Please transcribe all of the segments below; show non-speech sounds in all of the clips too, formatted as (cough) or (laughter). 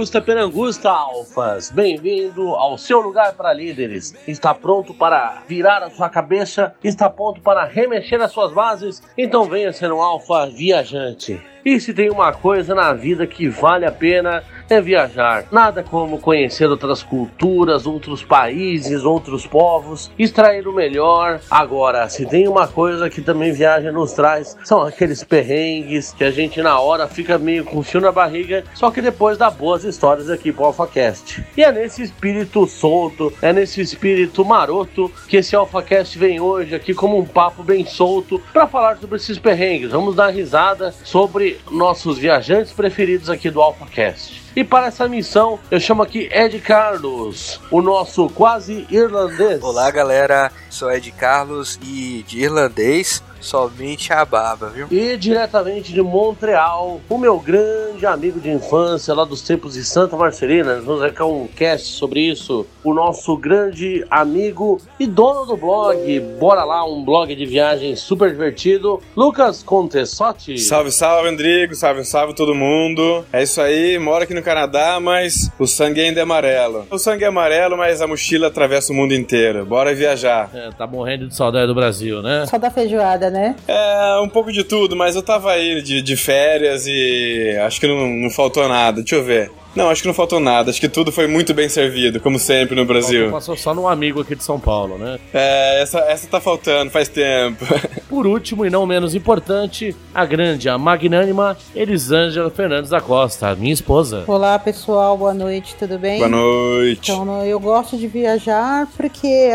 Arte Augusta Penangusta Alfas, bem-vindo ao seu lugar para líderes. Está pronto para virar a sua cabeça? Está pronto para remexer as suas bases? Então venha ser um alfa viajante. E se tem uma coisa na vida que vale a pena é viajar. Nada como conhecer outras culturas, outros países, outros povos, extrair o melhor. Agora, se tem uma coisa que também viagem nos traz, são aqueles perrengues que a gente na hora fica meio com fio na barriga, só que depois dá boas histórias aqui pro AlphaCast. E é nesse espírito solto, é nesse espírito maroto que esse AlphaCast vem hoje aqui como um papo bem solto para falar sobre esses perrengues. Vamos dar risada sobre nossos viajantes preferidos aqui do AlphaCast. E para essa missão, eu chamo aqui Ed Carlos, o nosso quase irlandês. Olá, galera. Sou Ed Carlos e de irlandês somente a baba, viu? E diretamente de Montreal, o meu grande amigo de infância lá dos tempos de Santa Marcelina, vamos ver um cast sobre isso, o nosso grande amigo e dono do blog, bora lá, um blog de viagem super divertido, Lucas Contessotti. Salve, salve, Andrigo, salve, salve todo mundo. É isso aí, moro aqui no Canadá, mas o sangue ainda é amarelo. O sangue é amarelo, mas a mochila atravessa o mundo inteiro. Bora viajar. É, tá morrendo de saudade do Brasil, né? Só da feijoada, né? É, um pouco de tudo, mas eu tava aí de, de férias e acho que não, não faltou nada. Deixa eu ver. Não, acho que não faltou nada. Acho que tudo foi muito bem servido, como sempre no Brasil. Passou só num amigo aqui de São Paulo, né? É, essa, essa tá faltando, faz tempo. (laughs) Por último e não menos importante, a grande, a magnânima Elisângela Fernandes da Costa, minha esposa. Olá, pessoal, boa noite, tudo bem? Boa noite. Então, eu gosto de viajar porque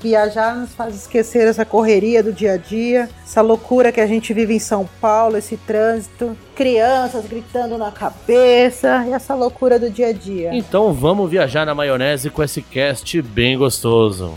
viajar nos faz esquecer essa correria do dia a dia, essa loucura que a gente vive em São Paulo, esse trânsito, crianças gritando na cabeça e essa loucura do dia a dia. Então vamos viajar na maionese com esse cast bem gostoso.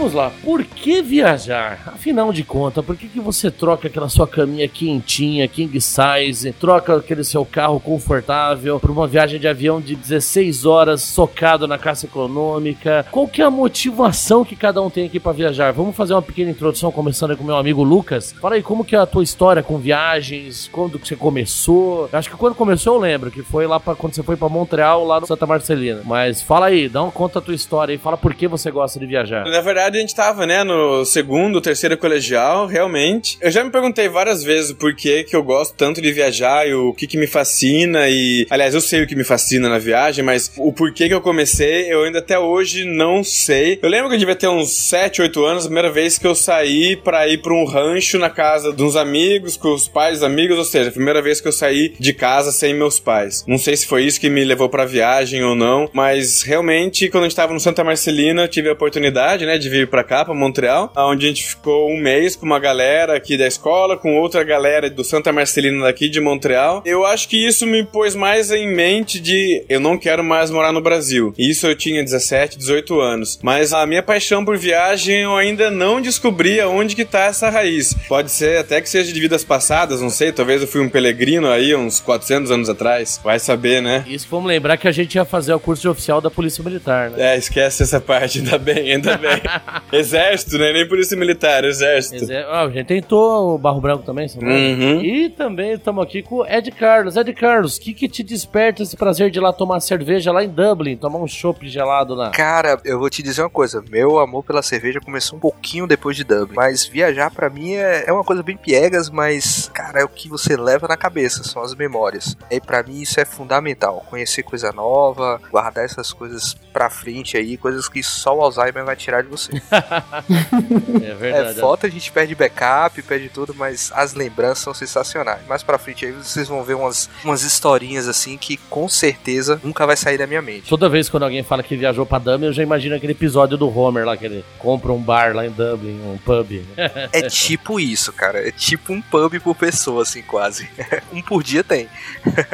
Vamos lá, por que viajar? Afinal de contas, por que, que você troca aquela sua caminha quentinha, king size, troca aquele seu carro confortável por uma viagem de avião de 16 horas socado na caça econômica? Qual que é a motivação que cada um tem aqui para viajar? Vamos fazer uma pequena introdução, começando com meu amigo Lucas. Fala aí, como que é a tua história com viagens? Quando que você começou? Acho que quando começou eu lembro, que foi lá para quando você foi para Montreal, lá no Santa Marcelina. Mas fala aí, dá uma conta a tua história e fala por que você gosta de viajar. Na verdade, a gente tava, né, no segundo, terceiro colegial, realmente. Eu já me perguntei várias vezes o porquê que eu gosto tanto de viajar e o que que me fascina e... Aliás, eu sei o que me fascina na viagem, mas o porquê que eu comecei, eu ainda até hoje não sei. Eu lembro que eu devia ter uns 7, 8 anos, a primeira vez que eu saí pra ir pra um rancho na casa de uns amigos, com os pais amigos, ou seja, a primeira vez que eu saí de casa sem meus pais. Não sei se foi isso que me levou pra viagem ou não, mas realmente, quando a gente tava no Santa Marcelina, eu tive a oportunidade, né, de vir pra cá, pra Montreal, onde a gente ficou um mês com uma galera aqui da escola, com outra galera do Santa Marcelina daqui de Montreal. Eu acho que isso me pôs mais em mente de eu não quero mais morar no Brasil. Isso eu tinha 17, 18 anos. Mas a minha paixão por viagem eu ainda não descobri aonde que tá essa raiz. Pode ser até que seja de vidas passadas, não sei, talvez eu fui um peregrino aí uns 400 anos atrás. Vai saber, né? Isso, vamos lembrar que a gente ia fazer o curso de oficial da Polícia Militar, né? É, esquece essa parte, ainda bem, ainda bem. (laughs) Exército, né? Nem polícia militar, exército. Exé- Ah, a gente tentou o Barro Branco também, sabe? Uhum. E também estamos aqui com o Ed Carlos. Ed Carlos, o que, que te desperta esse prazer de ir lá tomar cerveja lá em Dublin, tomar um chopp gelado lá? Cara, eu vou te dizer uma coisa. Meu amor pela cerveja começou um pouquinho depois de Dublin. Mas viajar pra mim é, é uma coisa bem piegas, mas, cara, é o que você leva na cabeça, são as memórias. E pra mim isso é fundamental. Conhecer coisa nova, guardar essas coisas pra frente aí, coisas que só o Alzheimer vai tirar de você. (laughs) É verdade. É, foto a gente perde backup, perde tudo, mas as lembranças são sensacionais. Mais pra frente aí vocês vão ver umas, umas historinhas assim que com certeza nunca vai sair da minha mente. Toda vez quando alguém fala que viajou pra Dublin, eu já imagino aquele episódio do Homer lá, que ele compra um bar lá em Dublin, um pub. (laughs) É tipo isso, cara. É tipo um pub por pessoa, assim, quase. (laughs) um por dia tem.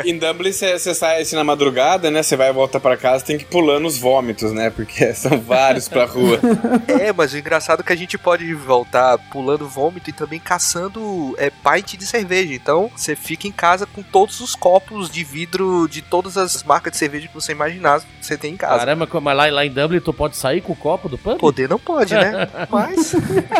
Em Dublin você sai assim na madrugada, né? Você vai e volta pra casa, tem que ir pulando os vômitos, né? Porque são vários pra rua. É, mas o engraçado é que a gente pode voltar pulando vômito e também caçando é, pint de cerveja. Então, você fica em casa com todos os copos de vidro de todas as marcas de cerveja que você imaginar que você tem em casa. Caramba, mas lá, lá em Dublin tu pode sair com o copo do pub? Poder não pode, né? (laughs) Mas,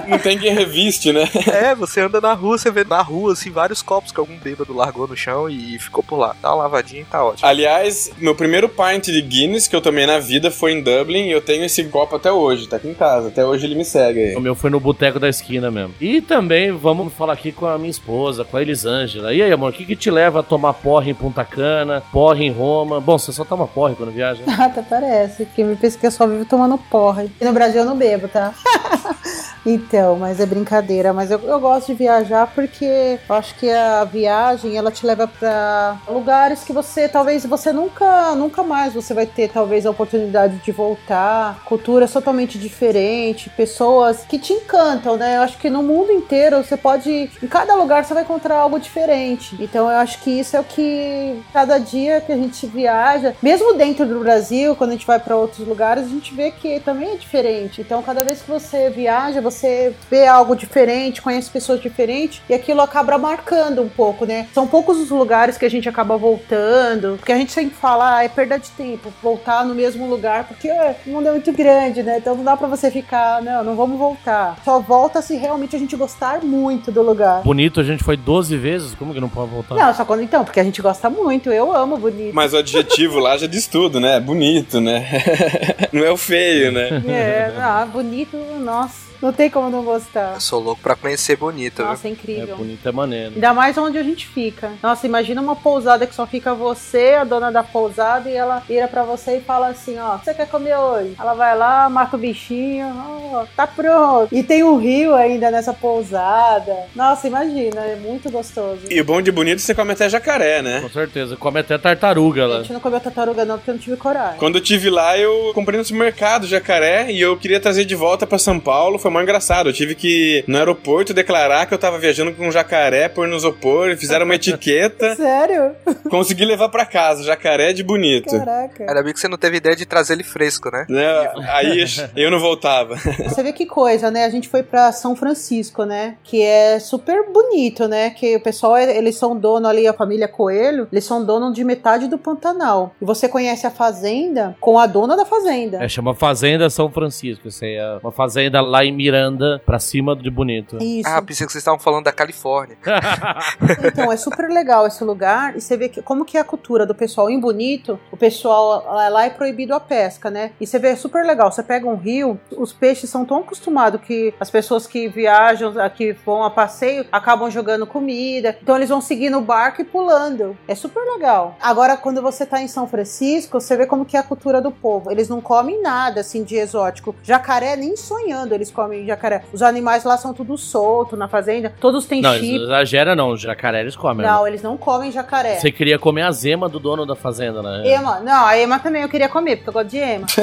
Não tem quem reviste, né? (laughs) é, você anda na rua, você vê na rua, assim, vários copos que algum bêbado largou no chão e ficou por lá. Dá uma lavadinha e tá ótimo. Aliás, meu primeiro pint de Guinness que eu tomei na vida foi em Dublin e eu tenho esse copo até hoje, tá aqui em casa. Até hoje ele me segue aí. O meu foi no boteco da esquina mesmo. E também vamos falar aqui com a minha esposa, com a Elisângela. E aí, amor, o que, que te leva a tomar porre em Punta Cana, porre em Roma? Bom, você só toma porre quando viaja. né? (laughs) Até parece, que me pensa que eu só vivo tomando porra. E no Brasil eu não bebo, tá? (laughs) então, mas é brincadeira. Mas eu, eu gosto de viajar porque eu acho que a viagem ela te leva pra lugares que você talvez você nunca, nunca mais você vai ter talvez a oportunidade de voltar. Culturas totalmente diferentes, pessoas que te encantam, né? Eu acho que no mundo inteiro você pode, em cada lugar você vai encontrar algo diferente. Então eu acho que isso é o que cada dia que a gente viaja, mesmo dentro do Brasil, quando a gente vai para outros lugares, a gente vê que também é diferente. Então cada vez que você viaja, você vê algo diferente, conhece pessoas diferentes e aquilo acaba marcando um pouco, né? São poucos os lugares que a gente acaba voltando, porque a gente sempre fala, ah, é perda de tempo, voltar no mesmo lugar, porque é, o mundo é muito grande, né? Então não dá pra você ficar, não, não vamos voltar. Só volta se realmente a gente gostar muito do lugar. Bonito, a gente foi 12 vezes, como que não pode voltar? Não, só quando então, porque a gente gosta muito, eu amo bonito. Mas o adjetivo lá já diz tudo, né? Bonito, né? (laughs) Não é o feio, né? É, ah, bonito, nossa, não tem como não gostar. Eu sou louco pra conhecer bonito, viu? Nossa, é É incrível. bonito, é maneiro. Ainda mais onde a gente fica. Nossa, imagina uma pousada que só fica você, a dona da pousada, e ela vira pra você e fala assim: ó, você quer comer hoje? Ela vai lá, marca o bichinho, ó, tá pronto. E tem um rio ainda nessa pousada. Nossa, imagina, é muito gostoso. E o bom de bonito você come até jacaré, né? Com certeza, come até tartaruga A lá. gente não comeu tartaruga não, porque eu não tive coragem. Quando eu tive lá, eu comprei no supermercado jacaré e eu queria trazer de volta pra São Paulo. Foi muito engraçado. Eu tive que, no aeroporto, declarar que eu tava viajando com um jacaré, pôr no isopor, fizeram uma etiqueta. (laughs) Sério? Consegui levar pra casa, jacaré de bonito. Caraca. Ainda bem que você não teve ideia de trazer ele fresco, né? Né? Aí eu não voltava. (laughs) Você vê que coisa, né? A gente foi pra São Francisco, né? Que é super bonito, né? Que o pessoal, eles são dono ali, a família Coelho, eles são dono de metade do Pantanal. E você conhece a fazenda com a dona da fazenda. É, chama Fazenda São Francisco. Isso aí é uma fazenda lá em Miranda, pra cima de Bonito. Isso. Ah, pensei que vocês estavam falando da Califórnia. (laughs) Então, é super legal esse lugar. E você vê que, como que é a cultura do pessoal em Bonito. O pessoal lá, lá é proibido a pesca, né? E você vê, é super legal. Você pega um rio, os peixes são tão acostumados que as pessoas que viajam, que vão a passeio, acabam jogando comida. Então, eles vão seguindo o barco e pulando. É super legal. Agora, quando você tá em São Francisco, você vê como que é a cultura do povo. Eles não comem nada, assim, de exótico. Jacaré, nem sonhando eles comem jacaré. Os animais lá são tudo solto na fazenda. Todos têm Não, chip. exagera não, jacaré eles comem. Não, eles não comem jacaré. Você queria comer a zema do dono da fazenda, né? Ema, não, a Ema também eu queria comer, porque eu gosto de Ema. (laughs)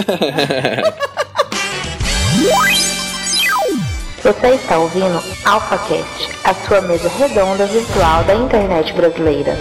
Você está ouvindo AlphaCast, a sua mesa redonda virtual da internet brasileira.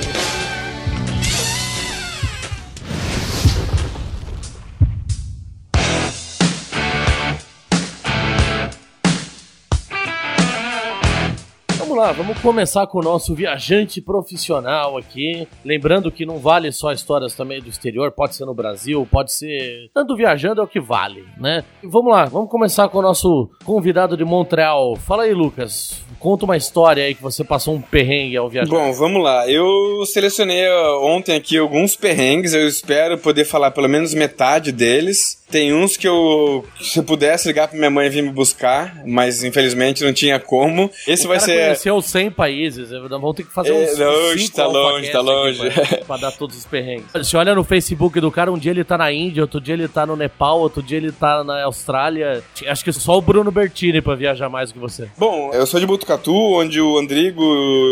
Lá, vamos começar com o nosso viajante profissional aqui. Lembrando que não vale só histórias também do exterior, pode ser no Brasil, pode ser. Tanto viajando é o que vale, né? E vamos lá, vamos começar com o nosso convidado de Montreal. Fala aí, Lucas. Conta uma história aí que você passou um perrengue ao viajar. Bom, vamos lá. Eu selecionei ó, ontem aqui alguns perrengues. Eu espero poder falar pelo menos metade deles. Tem uns que eu, se eu pudesse ligar pra minha mãe vir me buscar, mas infelizmente não tinha como. Esse o vai ser. conheceu 100 países, vamos ter que fazer É, uns longe, cinco tá longe, tá longe. Pra, pra dar todos os perrengues. Você olha no Facebook do cara, um dia ele tá na Índia, outro dia ele tá no Nepal, outro dia ele tá na Austrália. Acho que só o Bruno Bertini pra viajar mais do que você. Bom, eu sou de Botucatu, onde o Andrigo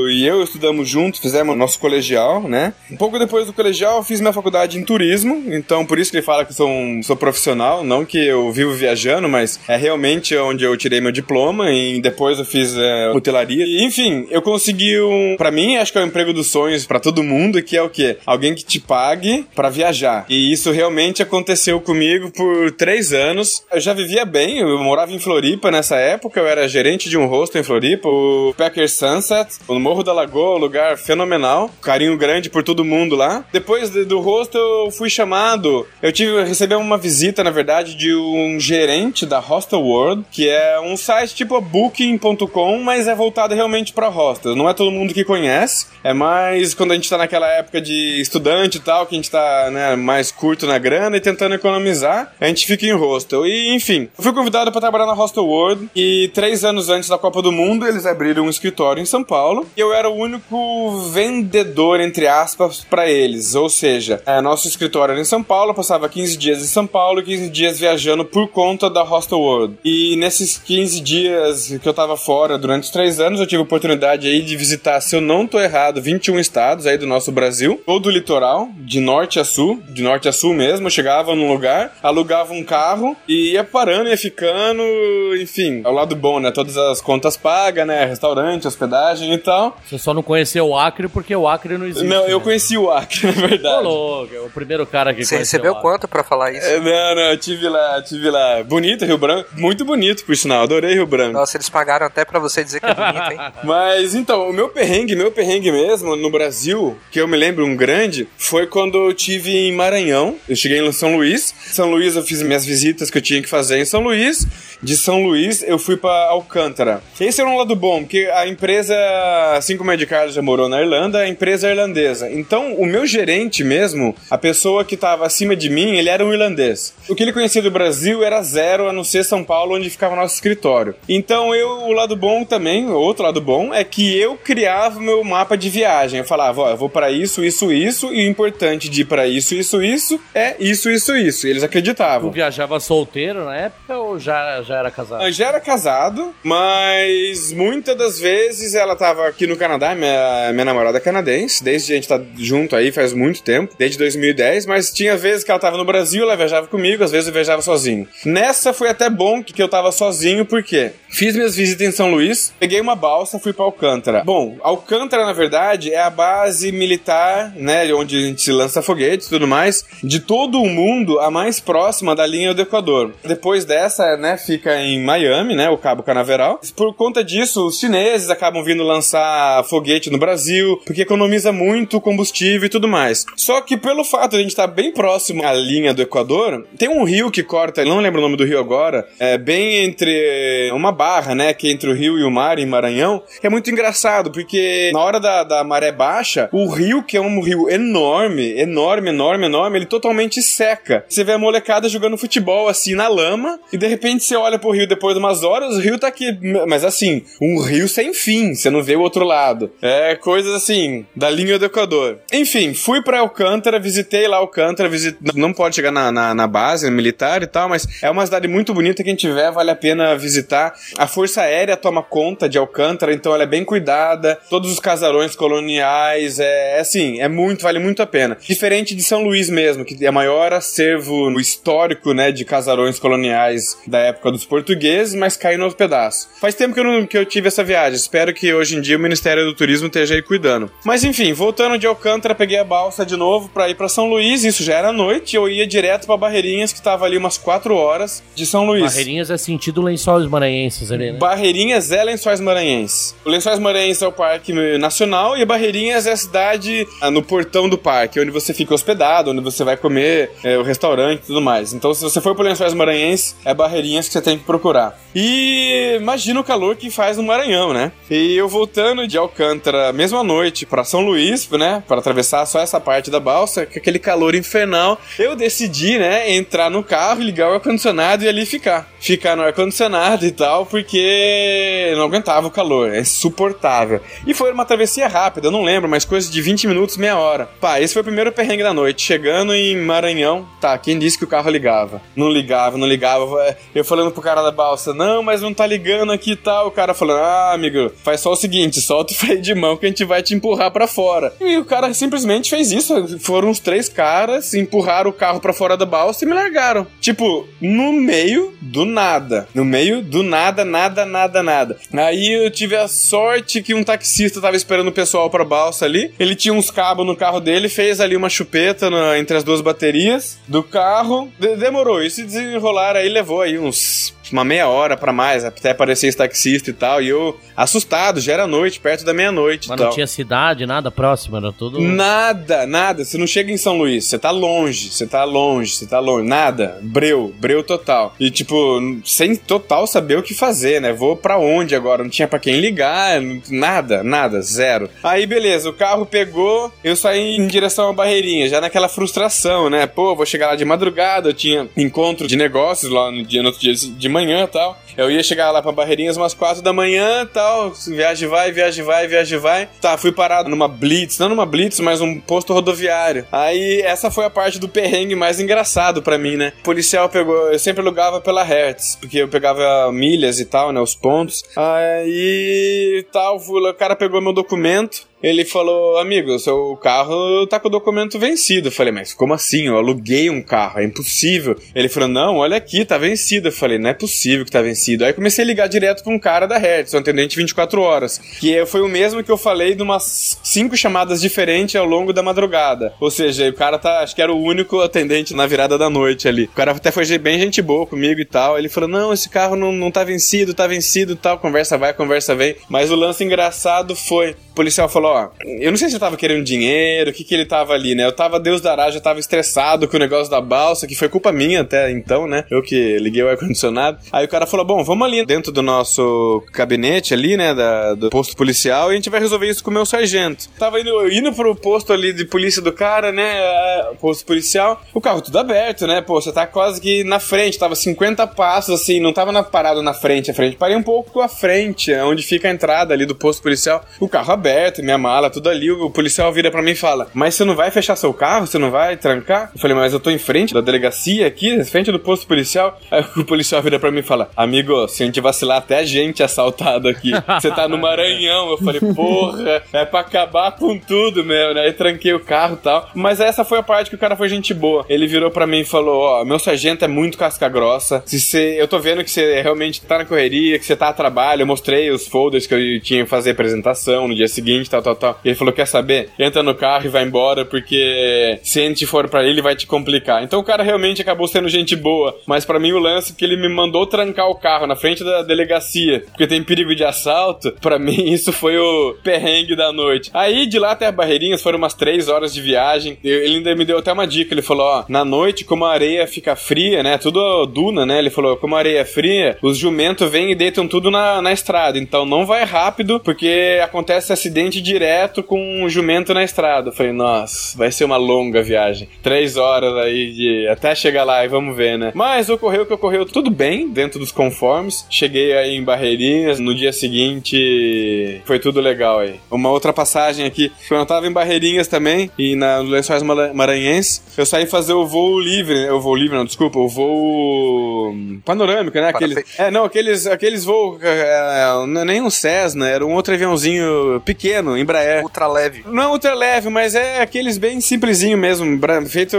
e eu estudamos juntos, fizemos nosso colegial, né? Um pouco depois do colegial, eu fiz minha faculdade em turismo, então por isso que ele fala que eu sou, um, sou profissional, não que eu vivo viajando, mas é realmente onde eu tirei meu diploma e depois eu fiz é, hotelaria. E, enfim, eu consegui um. Pra mim, acho que é o emprego dos sonhos pra todo mundo, que é o quê? Alguém que te pague pra viajar. E isso realmente aconteceu comigo por três anos. Eu já vivia bem, eu morava em Floripa nessa época, eu era gerente de um hostel em Floripa, o Packer Sunset, no Morro da Lagoa, um lugar fenomenal, carinho grande por todo mundo lá. Depois de- do hostel, eu fui chamado, eu tive, recebi uma visita, na verdade, de um gerente da Hostel World, que é um site tipo a Booking.com, mas é voltado realmente pra hostels. Não é todo mundo que conhece, é mais quando a gente tá naquela época de estudante e tal, que a gente tá né, mais curto na grana e tentando economizar, a gente fica em hostel. E enfim, eu fui convidado pra trabalhar na Hostel World e três anos antes da Copa do Mundo eles abriram um escritório em São Paulo e eu era o único vendedor, entre aspas, pra eles. Ou seja, é, nosso escritório era em São Paulo, passava 15 dias em São Paulo 15 dias viajando por conta da Hostel World. E nesses 15 dias que eu tava fora durante os três anos, eu tive a oportunidade aí de visitar, se eu não tô errado, 21 estados aí do nosso Brasil, todo o litoral, de norte a sul, de norte a sul mesmo. Eu chegava num lugar, alugava um carro e ia parando, ia ficando, enfim, ao lado bom, né? Todas as contas pagas, né? Restaurante, hospedagem e tal. Você só não conheceu o Acre porque o Acre não existe. não, eu né? conheci o Acre, (laughs) na Ô, verdade. louco, é o primeiro cara que Você conheceu recebeu o Acre. quanto pra falar isso? É, Não, não, eu tive lá, tive lá. Bonito Rio Branco, muito bonito, por sinal, adorei Rio Branco. Nossa, eles pagaram até pra você dizer que é bonito, hein? (laughs) Mas então, o meu perrengue, meu perrengue mesmo no Brasil, que eu me lembro um grande, foi quando eu tive em Maranhão. Eu cheguei em São Luís. São Luís eu fiz minhas visitas que eu tinha que fazer em São Luís. De São Luís eu fui pra Alcântara. Esse era um lado bom, porque a empresa, assim como a Ed Carlos já morou na Irlanda, a empresa é irlandesa. Então, o meu gerente mesmo, a pessoa que tava acima de mim, ele era um irlandês. O que ele conhecia do Brasil era zero, a não ser São Paulo, onde ficava nosso escritório. Então, eu, o lado bom também, o outro lado bom, é que eu criava o meu mapa de viagem. Eu falava, ó, eu vou pra isso, isso, isso, e o importante de ir pra isso, isso, isso, é isso, isso, isso. E eles Tu acreditavam. viajava solteiro na época ou já, já era casado? Eu já era casado, mas muitas das vezes ela tava aqui no Canadá, minha, minha namorada é canadense, desde a gente tá junto aí faz muito tempo, desde 2010, mas tinha vezes que ela tava no Brasil, ela viajava comigo, às vezes eu viajava sozinho. Nessa foi até bom que, eu tava sozinho, porque fiz minhas visitas em São Luís, peguei uma balsa, fui pra Alcântara. Bom, Alcântara, na verdade, é a base militar, né, onde a gente lança foguetes e tudo mais, de todo o mundo, a mais próxima da linha do Equador. Depois dessa, né, fica em Miami, né, o Cabo Canaveral. Por conta disso, os chineses acabam vindo lançar foguete no Brasil, porque economiza muito combustível e tudo mais. Só que pelo fato de a gente estar bem próximo à linha do Equador, tem um rio que corta, não lembro o nome do rio agora, é bem entre uma barra, né, que é entre o rio e o mar em Maranhão, é muito engraçado, porque na hora da, da maré baixa, o rio, que é um rio enorme, enorme, enorme, enorme, ele totalmente seca. Você vê a molecada jogando futebol assim na lama, e de repente você olha pro rio depois de umas horas, o rio tá aqui, mas assim, um rio sem fim, você não vê o outro lado. É coisas assim, da linha do Equador. Enfim, fui pra Alcântara, visitei lá Alcântara, visit... não pode chegar na, na, na base militar e tal, mas é uma cidade muito bonita, quem tiver vale a pena visitar. A Força Aérea toma conta de Alcântara, então ela é bem cuidada, todos os casarões coloniais, é, é assim, é muito, vale muito a pena. Diferente de São Luís mesmo, que é o maior acervo histórico, né, de casarões coloniais da época dos portugueses, mas caiu no pedaço. Faz tempo que eu, não, que eu tive essa viagem, espero que hoje em dia o Ministério do Turismo esteja aí cuidando. Mas enfim, voltando de Alcântara, peguei a balsa de novo pra ir pra São Luís, isso já era noite, eu ia direto pra Barreirinhas, que tava ali umas 4 horas de São Luís. Barreirinhas é sentido lençóis maranhenses ali, né? Barreirinhas é Lençóis Maranhenses. O Lençóis Maranhenses é o parque nacional e Barreirinhas é a cidade ah, no portão do parque, onde você fica hospedado, onde você vai comer, é, o restaurante e tudo mais. Então, se você for pro Lençóis Maranhenses, é Barreirinhas que você tem que procurar. E imagina o calor que faz no Maranhão, né? E eu voltando de Alcântara, mesma noite, pra São Luís, né? Para atravessar só essa parte da balsa, com aquele calor infernal, eu decidi, né, entrar no carro, ligar o ar-condicionado e ali ficar. Ficar no ar-condicionado e tal, porque não aguentava o calor, é insuportável. E foi uma travessia rápida, eu não lembro, mas coisa de 20 minutos, meia hora. Pá, esse foi o primeiro perrengue da noite. Chegando em Maranhão, tá, quem disse que o carro ligava? Não ligava, não ligava. Eu falando pro cara da balsa, não, mas não tá ligando aqui e tal. O cara falando, ah, amigo, faz só o seguinte, solta o freio de mão que a gente vai te empurrar para fora. E o cara simplesmente fez isso. Foram uns três caras, empurraram o carro para fora da balsa e me largaram. Tipo, no meio do nada. No meio do nada, nada, nada, nada. Aí eu tive a sorte que um taxista tava esperando o pessoal pra balsa ali. Ele tinha uns cabos no carro dele, fez ali uma chupeta na, entre as duas baterias do carro. De demorou. E se desenrolar aí levou aí uns uma meia hora para mais, até aparecer esse taxista e tal. E eu, assustado, já era noite, perto da meia-noite. Mas não tinha cidade, nada próximo, era tudo. Nada, nada. Você não chega em São Luís, você tá longe, você tá longe, você tá longe. Nada. Breu, breu total. E, tipo, sem total saber o que fazer, né? Vou para onde agora? Não tinha para quem ligar, nada, nada, zero. Aí, beleza, o carro pegou, eu saí em direção à barreirinha, já naquela frustração, né? Pô, vou chegar lá de madrugada, eu tinha encontro de negócios lá no, dia, no outro dia de manhã manhã tal. Eu ia chegar lá pra Barreirinhas umas quatro da manhã tal. Viagem vai, viagem vai, viagem vai. Tá, fui parado numa blitz, não numa blitz, mas um posto rodoviário. Aí essa foi a parte do perrengue mais engraçado para mim, né? O policial pegou, eu sempre alugava pela Hertz, porque eu pegava milhas e tal, né? Os pontos. Aí tal, o cara pegou meu documento. Ele falou, amigo, seu carro tá com o documento vencido. Eu falei, mas como assim? Eu aluguei um carro, é impossível. Ele falou, não, olha aqui, tá vencido. Eu falei, não é possível que tá vencido. Aí comecei a ligar direto pra um cara da Hertz, um atendente 24 horas. Que foi o mesmo que eu falei de umas cinco chamadas diferentes ao longo da madrugada. Ou seja, o cara tá, acho que era o único atendente na virada da noite ali. O cara até foi bem gente boa comigo e tal. Ele falou, não, esse carro não, não tá vencido, tá vencido e tal. Conversa vai, conversa vem. Mas o lance engraçado foi, o policial falou, ó, eu não sei se ele tava querendo dinheiro, o que que ele tava ali, né? Eu tava, Deus dará, já tava estressado com o negócio da balsa, que foi culpa minha até então, né? Eu que liguei o ar-condicionado. Aí o cara falou, bom, vamos ali dentro do nosso gabinete ali, né, da, do posto policial, e a gente vai resolver isso com o meu sargento. Tava indo, indo pro posto ali de polícia do cara, né, posto policial, o carro tudo aberto, né, pô, você tá quase que na frente, tava 50 passos, assim, não tava na, parado na frente, a frente, parei um pouco à frente, onde fica a entrada ali do posto policial, o carro aberto, minha mala, tudo ali. O policial vira para mim e fala: Mas você não vai fechar seu carro? Você não vai trancar? Eu falei: Mas eu tô em frente da delegacia aqui, em frente do posto policial. Aí o policial vira para mim e fala: Amigo, se a gente vacilar, até a gente é assaltado aqui. Você tá no (laughs) Maranhão. Eu falei: Porra, é pra acabar com tudo mesmo, né? Aí tranquei o carro e tal. Mas essa foi a parte que o cara foi gente boa. Ele virou para mim e falou: Ó, meu sargento é muito casca grossa. Se você, eu tô vendo que você realmente tá na correria, que você tá a trabalho. Eu mostrei os folders que eu tinha que fazer apresentação no dia seguinte, tal, tal, tal. E ele falou: Quer saber? Entra no carro e vai embora, porque se a gente for para ele, vai te complicar. Então o cara realmente acabou sendo gente boa. Mas para mim o lance é que ele me mandou trancar o carro na frente da delegacia, porque tem perigo de assalto. Para mim, (laughs) isso foi o perrengue da noite. Aí de lá até a Barreirinhas foram umas três horas de viagem. Ele ainda me deu até uma dica. Ele falou: Ó, na noite, como a areia fica fria, né? Tudo duna, né? Ele falou: Como a areia é fria, os jumentos vêm e deitam tudo na, na estrada. Então não vai rápido, porque acontece acidente com um jumento na estrada. Eu falei, nossa, vai ser uma longa viagem. Três horas aí de até chegar lá e vamos ver, né? Mas ocorreu que ocorreu tudo bem dentro dos conformes. Cheguei aí em Barreirinhas, no dia seguinte foi tudo legal aí. Uma outra passagem aqui, quando eu tava em Barreirinhas também e na Lençóis Maranhenses, eu saí fazer o voo livre, o voo livre, não, desculpa, o voo panorâmico, né? Aqueles, é, não, aqueles, aqueles voos, é, não é nem um Cessna, era um outro aviãozinho pequeno, Embraer. Ultra leve. Não é ultra leve, mas é aqueles bem simplesinho mesmo, feito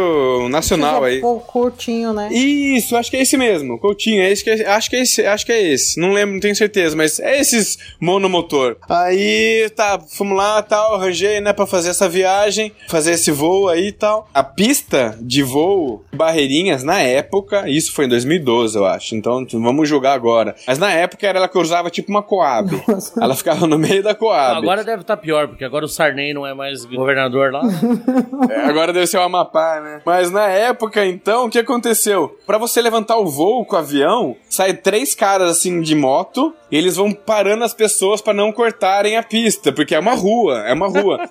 nacional aí. Um curtinho, né? Isso, acho que é esse mesmo, Coutinho, é esse que é, acho que é esse, acho que é esse. Não lembro, não tenho certeza, mas é esses monomotor. Aí, tá, fomos lá, tal, arranjei, né, para fazer essa viagem, fazer esse voo aí e tal. A pista de voo Barreirinhas na época, isso foi em 2012, eu acho. Então, vamos julgar agora. Mas na época era ela que usava tipo uma Coab. Nossa. Ela ficava no meio da Coab. Agora deve estar tá pior, porque agora o Sarney não é mais governador lá. (laughs) é, agora deve ser o Amapá, né? Mas na época, então, o que aconteceu? Para você levantar o voo com o avião, sai três caras assim de moto e eles vão parando as pessoas para não cortarem a pista, porque é uma rua, é uma rua.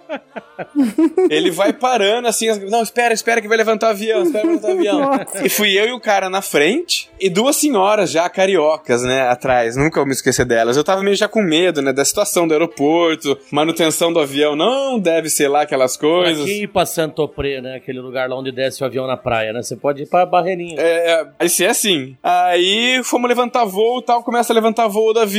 (laughs) ele vai parando assim, não, espera, espera que vai levantar o avião, espera levantar o avião. Nossa. E fui eu e o cara na frente e duas senhoras já cariocas, né, atrás. Nunca vou me esquecer delas. Eu tava meio já com medo, né, da situação do aeroporto, manutenção do avião, não deve ser lá aquelas coisas. que ir pra Santopré, né? Aquele lugar lá onde desce o avião na praia, né? Você pode ir pra Barreirinha. É, é, aí se é assim. Aí fomos levantar voo e tal, começa a levantar voo do avião,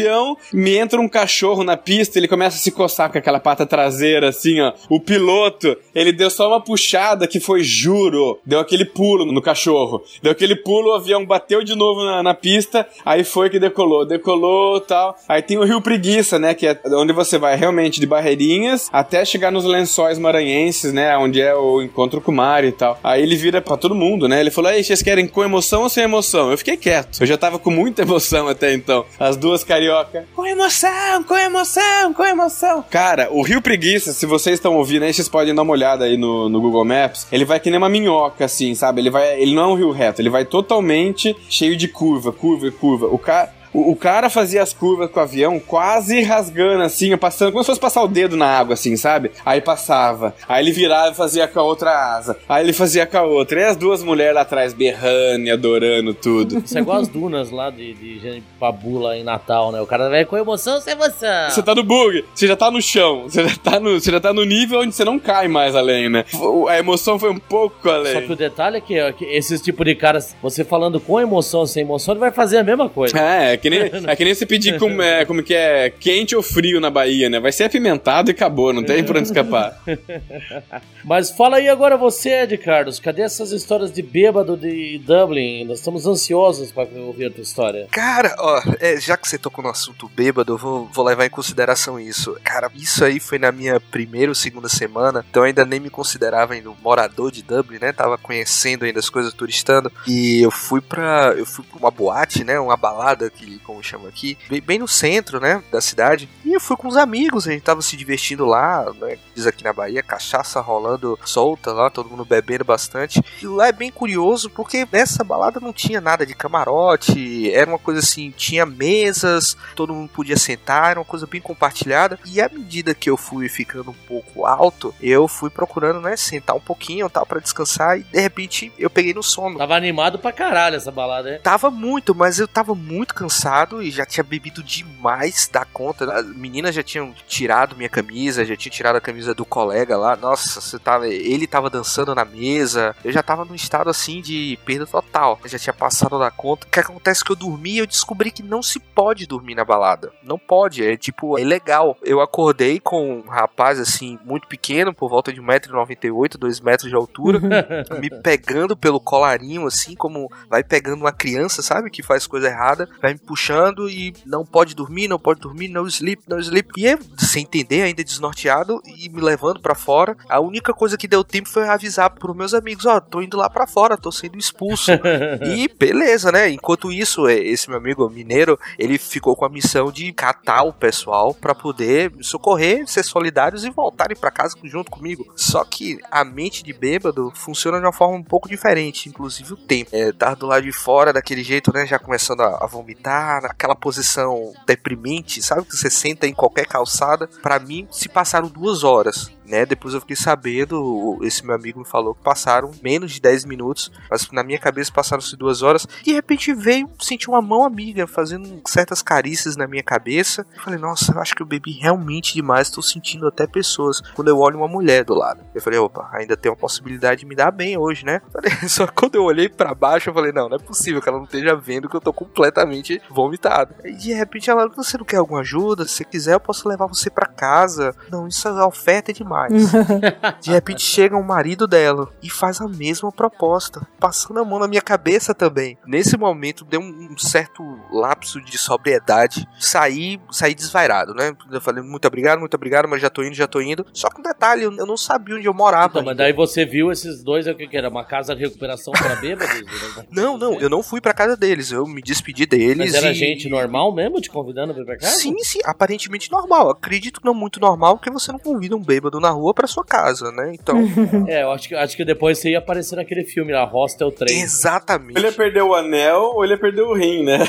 me entra um cachorro na pista, ele começa a se coçar com aquela pata traseira, assim, ó. O piloto, ele deu só uma puxada que foi, juro, deu aquele pulo no cachorro. Deu aquele pulo, o avião bateu de novo na, na pista, aí foi que decolou. Decolou tal. Aí tem o Rio Preguiça, né, que é onde você vai realmente de Barreirinhas até chegar nos lençóis maranhenses, né, onde é o encontro com o mar e tal. Aí ele vira pra todo mundo, né, ele falou, aí, vocês querem com emoção ou sem emoção? Eu fiquei quieto. Eu já tava com muita emoção até então. As duas carioca, com emoção, com emoção, com emoção. Cara, o Rio Preguiça, se vocês estão ouvindo aí, vocês podem dar uma olhada aí no, no Google Maps. Ele vai que nem uma minhoca, assim, sabe? Ele vai, ele não é um rio reto, ele vai totalmente cheio de curva, curva e curva. O cara. O, o cara fazia as curvas com o avião quase rasgando, assim, passando, como se fosse passar o dedo na água, assim, sabe? Aí passava. Aí ele virava e fazia com a outra asa. Aí ele fazia com a outra. E as duas mulheres lá atrás berrando e adorando tudo. Isso é igual as dunas lá de, de Genipabu lá em Natal, né? O cara vai com emoção sem emoção? Você tá no bug, você já tá no chão, você já tá no, você já tá no nível onde você não cai mais além, né? A emoção foi um pouco além. Só que o detalhe é que, ó, que esses tipo de caras, você falando com emoção sem emoção, ele vai fazer a mesma coisa. É, é que nem, é que nem você pedir como, é, como que é quente ou frio na Bahia, né? Vai ser apimentado e acabou, não tem por onde escapar. (laughs) Mas fala aí agora você, Ed Carlos, cadê essas histórias de bêbado de Dublin? Nós estamos ansiosos pra ouvir a tua história. Cara, ó, é, já que você tocou no assunto bêbado, eu vou, vou levar em consideração isso. Cara, isso aí foi na minha primeira ou segunda semana, então eu ainda nem me considerava ainda um morador de Dublin, né? Tava conhecendo ainda as coisas turistando. E eu fui pra. Eu fui pra uma boate, né? Uma balada, que, como chama aqui, bem, bem no centro, né? Da cidade. E eu fui com os amigos, a gente tava se divertindo lá, né? Diz aqui na Bahia, cachaça rolando solta lá, todo mundo bebendo bastante. E lá é bem curioso porque nessa balada não tinha nada de camarote, era uma coisa assim, tinha mesas, todo mundo podia sentar, era uma coisa bem compartilhada. E à medida que eu fui ficando um pouco alto, eu fui procurando, né, sentar um pouquinho, tal, para descansar e de repente eu peguei no sono. Tava animado pra caralho essa balada, né? Tava muito, mas eu tava muito cansado e já tinha bebido demais da conta. As meninas já tinham tirado minha camisa, já tinham tirado a camisa do colega lá. Nossa, você tava, ele tava dançando na mesa. Eu já tava num estado assim de perda total. Eu já tinha passado da conta. O que acontece é que eu dormi e eu descobri que não se pode dormir na balada. Não pode, é tipo, é ilegal. Eu acordei com um rapaz assim, muito pequeno, por volta de 1,98m, 2 metros de altura (laughs) me pegando pelo colarinho, assim, como vai pegando uma criança, sabe? Que faz coisa errada, vai me puxando e não pode dormir, não pode dormir, não sleep, não sleep. E eu, sem entender, ainda desnorteado e me levando pra fora. A única coisa que deu tempo foi avisar pros meus amigos: Ó, tô indo lá pra fora, tô sendo expulso. (laughs) e beleza, né? Enquanto isso, é, esse meu amigo mineiro, ele ficou com a missão de catar o pessoal pra poder socorrer, ser solidários e voltarem pra casa junto comigo. Só que a mente de bêbado funciona de uma forma um pouco diferente, inclusive o tempo. É, tá do lado de fora daquele jeito, né? Já começando a, a vomitar, naquela posição deprimente, sabe? Que você senta em qualquer calçada. Pra mim, se passaram duas horas. Né? Depois eu fiquei sabendo, esse meu amigo me falou que passaram menos de 10 minutos, mas na minha cabeça passaram-se duas horas. E de repente veio, senti uma mão amiga fazendo certas carícias na minha cabeça. Eu falei, nossa, eu acho que eu bebi realmente demais, tô sentindo até pessoas. Quando eu olho uma mulher do lado, eu falei, opa, ainda tem uma possibilidade de me dar bem hoje, né? (laughs) Só que quando eu olhei para baixo, eu falei, não, não é possível que ela não esteja vendo que eu tô completamente vomitado. E de repente ela, você não quer alguma ajuda? Se quiser, eu posso levar você para casa. Não, isso a oferta é (laughs) De repente chega o marido dela e faz a mesma proposta, passando a mão na minha cabeça também. Nesse momento deu um certo lapso de sobriedade, saí, saí desvairado, né? Eu falei muito obrigado, muito obrigado, mas já tô indo, já tô indo. Só que um detalhe, eu não sabia onde eu morava. Então, mas daí você viu esses dois, é o que que era? Uma casa de recuperação pra bêbados? (laughs) Não, não, eu não fui pra casa deles, eu me despedi deles. Mas era e- gente normal mesmo te convidando pra casa? Sim, sim, aparentemente normal. Acredito que não muito normal, porque você não convida um bêbado na rua pra sua casa, né? Então. (laughs) É, eu acho que, acho que depois você ia aparecer naquele filme lá, Hostel 3. Exatamente. Ele ia perder o anel ou ele ia perder o rim, né?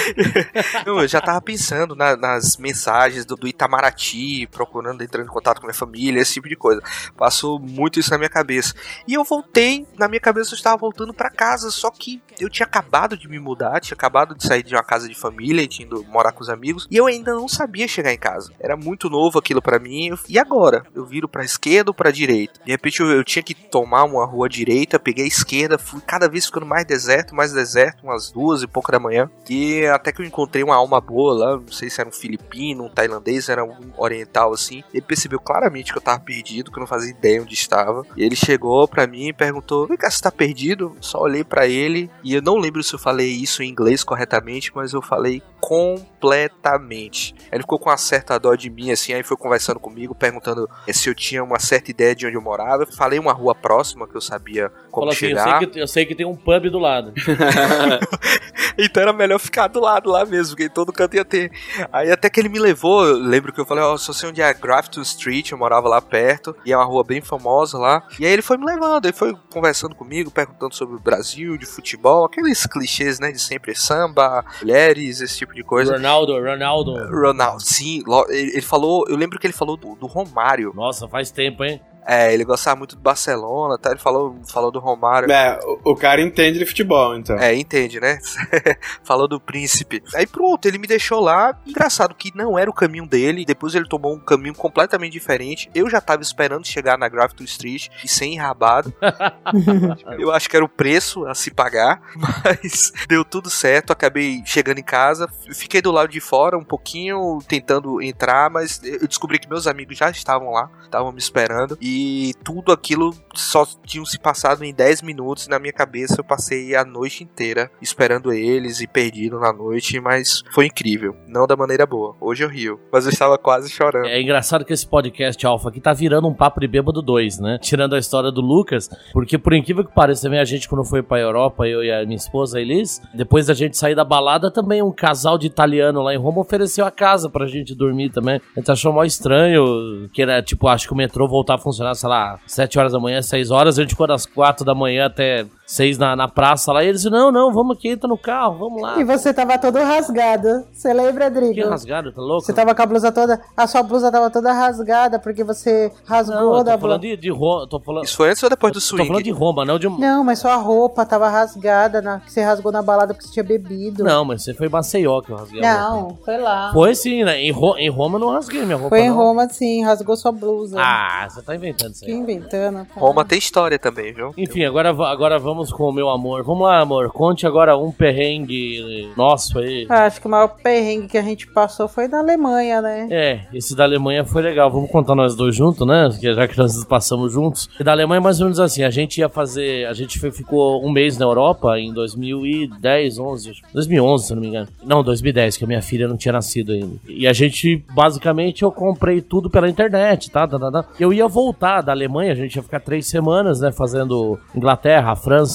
(laughs) eu já tava pensando na, nas mensagens do, do, Itamaraty, procurando, entrando em contato com minha família, esse tipo de coisa. Passou muito isso na minha cabeça. E eu voltei, na minha cabeça eu estava voltando para casa, só que eu tinha acabado de me mudar, tinha acabado de sair de uma casa de família tinha ido morar com os amigos, e eu ainda não sabia chegar em casa. Era muito novo aquilo para mim. E agora? Eu viro pra esquerda ou pra direita? De repente eu, eu tinha que tomar uma rua direita, peguei a esquerda, fui cada vez ficando mais deserto, mais deserto, umas duas e pouco da manhã. E até que eu encontrei uma alma boa lá, não sei se era um filipino, um tailandês, era um oriental assim. Ele percebeu claramente que eu tava perdido, que eu não fazia ideia onde estava. E ele chegou pra mim e perguntou: Vem cá, você tá perdido? Só olhei para ele e eu não lembro se eu falei isso em inglês corretamente, mas eu falei completamente. Ele ficou com uma certa dó de mim, assim, aí foi conversando comigo, perguntando se eu tinha uma certa ideia de onde eu morava. Falei uma rua próxima que eu sabia como Falou chegar. Assim, eu, sei que, eu sei que tem um pub do lado. (laughs) então era melhor ficar do lado lá mesmo, porque todo canto ia ter. Aí até que ele me levou, eu lembro que eu falei, ó, oh, só sei onde é Grafton Street, eu morava lá perto, e é uma rua bem famosa lá. E aí ele foi me levando, ele foi conversando comigo, perguntando sobre o Brasil, de futebol, aqueles clichês, né, de sempre samba, mulheres, esse tipo de coisa. Ronaldo, Ronaldo. Ronaldo, sim. Ele falou, eu lembro que ele falou do, do Romário. Nossa, faz tempo, hein? É, ele gostava muito do Barcelona, tá? Ele falou, falou do Romário. É, o, o cara entende de futebol, então. É, entende, né? (laughs) falou do príncipe. Aí pronto, ele me deixou lá. Engraçado que não era o caminho dele. Depois ele tomou um caminho completamente diferente. Eu já tava esperando chegar na Grafton Street e sem enrabado. (laughs) Eu acho que era o preço a se pagar, (laughs) mas deu tudo certo. Acabei chegando em casa, fiquei do lado de fora um pouquinho, tentando entrar, mas eu descobri que meus amigos já estavam lá, estavam me esperando. E e tudo aquilo só tinha se passado em 10 minutos. Na minha cabeça eu passei a noite inteira esperando eles e perdido na noite, mas foi incrível. Não da maneira boa. Hoje eu rio, mas eu estava quase chorando. É engraçado que esse podcast Alpha aqui tá virando um papo de bêbado 2, né? Tirando a história do Lucas, porque por incrível que pareça, também a gente quando foi pra Europa, eu e a minha esposa a Elis, depois da gente sair da balada, também um casal de italiano lá em Roma ofereceu a casa pra gente dormir também. A gente achou mó estranho, que era tipo, acho que o metrô voltar a funcionar sei lá, 7 horas da manhã, 6 horas, a gente ficou das 4 da manhã até seis na, na praça lá, e eles não, não, vamos aqui, entra no carro, vamos lá. E você tava todo rasgado. Você lembra, Drigo? Que rasgado, tá louco? Você tava com a blusa toda. A sua blusa tava toda rasgada, porque você rasgou não, da tô falando de, de Roma. Tô falando... Isso foi antes ou depois do swing? Tô falando de Roma, não de. Não, mas sua roupa tava rasgada, na... que você rasgou na balada porque você tinha bebido. Não, mas você foi em Maceió que eu rasguei. Não, foi lá. Foi sim, né? Em, Ro... em Roma eu não rasguei minha roupa. Foi em não. Roma, sim, rasgou sua blusa. Ah, você tá inventando isso aí. Que inventando, cara. Roma tem história também, viu? Enfim, agora, agora vamos com o meu amor. Vamos lá, amor. Conte agora um perrengue nosso aí. Ah, acho que o maior perrengue que a gente passou foi da Alemanha, né? É, esse da Alemanha foi legal. Vamos contar nós dois juntos, né? Já que nós passamos juntos. E da Alemanha, mais ou menos assim, a gente ia fazer. A gente ficou um mês na Europa em 2010, 11. 2011, se não me engano. Não, 2010, que a minha filha não tinha nascido ainda. E a gente, basicamente, eu comprei tudo pela internet, tá? tá, tá, tá. Eu ia voltar da Alemanha, a gente ia ficar três semanas, né? Fazendo Inglaterra, França,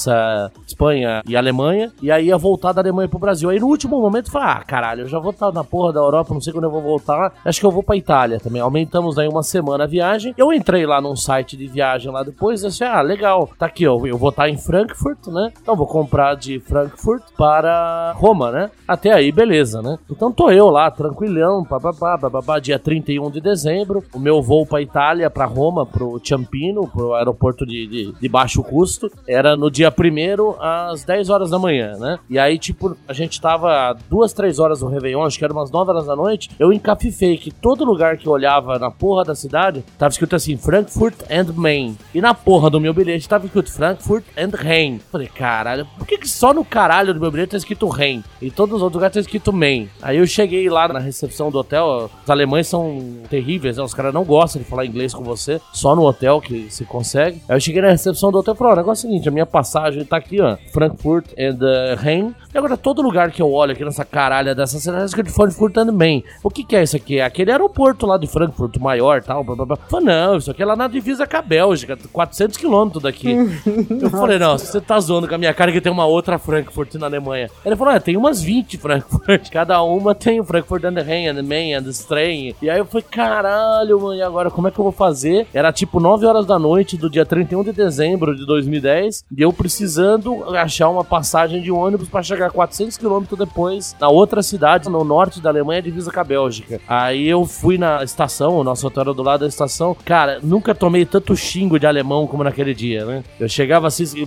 Espanha e Alemanha, e aí ia voltar da Alemanha pro Brasil. Aí no último momento falei, ah, caralho, eu já vou estar na porra da Europa, não sei quando eu vou voltar, acho que eu vou pra Itália também. Aumentamos aí uma semana a viagem. Eu entrei lá num site de viagem lá depois e achei, ah, legal, tá aqui, ó, eu vou estar em Frankfurt, né? Então vou comprar de Frankfurt para Roma, né? Até aí, beleza, né? Então tô eu lá, tranquilhão, papapá, papapá, dia 31 de dezembro, o meu voo pra Itália, pra Roma, pro Ciampino, pro aeroporto de, de, de baixo custo, era no dia primeiro às 10 horas da manhã, né? E aí, tipo, a gente tava duas, três horas no Réveillon, acho que era umas 9 horas da noite. Eu encafifei que todo lugar que eu olhava na porra da cidade tava escrito assim: Frankfurt and Main. E na porra do meu bilhete tava escrito Frankfurt and Rhein. Falei, caralho, por que, que só no caralho do meu bilhete tá escrito Rhein? E todos os outros lugares tá escrito Main. Aí eu cheguei lá na recepção do hotel, os alemães são terríveis, né? Os caras não gostam de falar inglês com você, só no hotel que se consegue. Aí eu cheguei na recepção do hotel e falei: o negócio é o seguinte, a minha passagem passagem, tá aqui, ó. Frankfurt and uh, Rhein. E agora, todo lugar que eu olho aqui nessa caralha dessa cidade é de Frankfurt também. O que que é isso aqui? É aquele aeroporto lá de Frankfurt, maior tal, blá blá blá. Falei, não, isso aqui é lá na divisa com a Bélgica, 400 quilômetros daqui. (laughs) eu falei, não, você tá zoando com a minha cara que tem uma outra Frankfurt na Alemanha. Ele falou, é, tem umas 20 Frankfurt. (laughs) Cada uma tem o Frankfurt and the Rhein, and the Main, and the Strain. E aí eu falei, caralho, mano, e agora como é que eu vou fazer? Era tipo 9 horas da noite do dia 31 de dezembro de 2010 e eu precisando achar uma passagem de ônibus para chegar 400 quilômetros depois na outra cidade, no norte da Alemanha, divisa com a Bélgica. Aí eu fui na estação, o nosso hotel era do lado da estação. Cara, nunca tomei tanto xingo de alemão como naquele dia, né? Eu chegava assim, Sie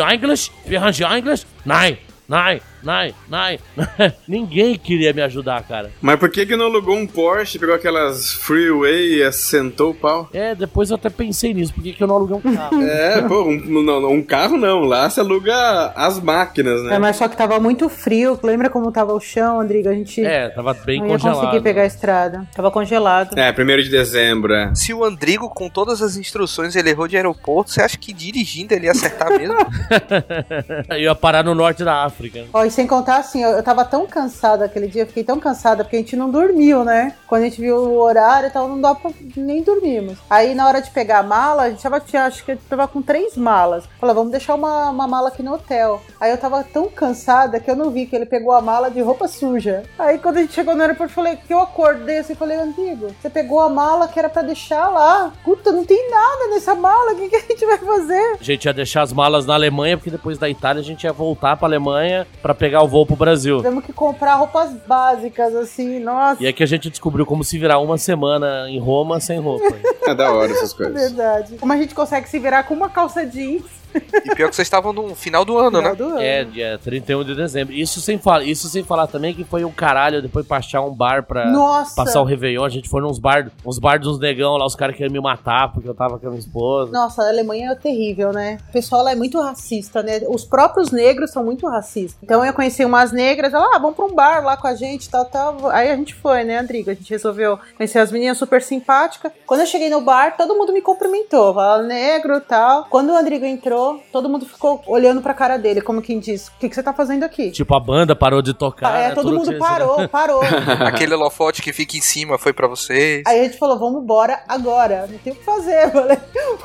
English? Sprechen Sie English? Nein, nein, nein, nein. (laughs) Ninguém queria me ajudar, cara. Mas por que que não alugou um Porsche, pegou aquelas freeway e assentou o pau? É, depois eu até pensei nisso, por que que eu não aluguei um carro? (laughs) É, pô, um, não, não, um carro não, lá você aluga as máquinas, É, né? mas só que tava muito frio. Lembra como tava o chão, Andrigo? A gente É, tava bem não congelado. conseguir pegar a estrada. Tava congelado. É, primeiro de dezembro, é. Se o Andrigo, com todas as instruções, ele errou de aeroporto, você acha que dirigindo ele ia acertar mesmo? (laughs) Eu ia parar no norte da África. Ó, e sem contar assim, eu, eu tava tão cansada aquele dia, fiquei tão cansada porque a gente não dormiu, né? Quando a gente viu o horário e tal, não dá pra nem dormimos. Aí na hora de pegar a mala, a gente tava, tinha- acho que tava com três malas. Falei, vamos deixar uma, uma mala aqui no hotel. Aí eu tava tão cansada que eu não vi que ele pegou a mala de roupa suja. Aí quando a gente chegou no aeroporto, eu falei, que eu acordei assim, falei, Antigo, você pegou a mala que era pra deixar lá. Puta, não tem nada nessa mala, o que, que a gente vai fazer? A gente ia deixar as malas na Alemanha, porque depois da Itália a gente ia voltar pra Alemanha pra pegar o voo pro Brasil. Tivemos que comprar roupas básicas, assim, nossa. E é que a gente descobriu como se virar uma semana em Roma sem roupa. (laughs) É da hora essas coisas. Verdade. Como a gente consegue se virar com uma calça jeans E pior que vocês estavam no final do ano, no final né? do ano. É, dia 31 de dezembro. Isso sem, falar, isso sem falar também que foi um caralho depois pra achar um bar pra Nossa! passar o Réveillon. A gente foi nos bar, uns bar dos negão lá, os caras queriam me matar porque eu tava com a minha esposa. Nossa, a Alemanha é terrível, né? O pessoal lá é muito racista, né? Os próprios negros são muito racistas. Então eu conheci umas negras, ela, ah, vamos pra um bar lá com a gente, tal, tal. Aí a gente foi, né, Andrigo? A gente resolveu conhecer as meninas super simpáticas. Quando eu cheguei no bar, todo mundo me cumprimentou, falava negro tal. Quando o Andrigo entrou, todo mundo ficou olhando pra cara dele, como quem diz: O que, que você tá fazendo aqui? Tipo, a banda parou de tocar. é, né? todo mundo parou, (laughs) parou. (laughs) Aquele holofote que fica em cima foi pra vocês. Aí a gente falou: Vamos embora agora. Não tem o que fazer, eu (laughs) falei: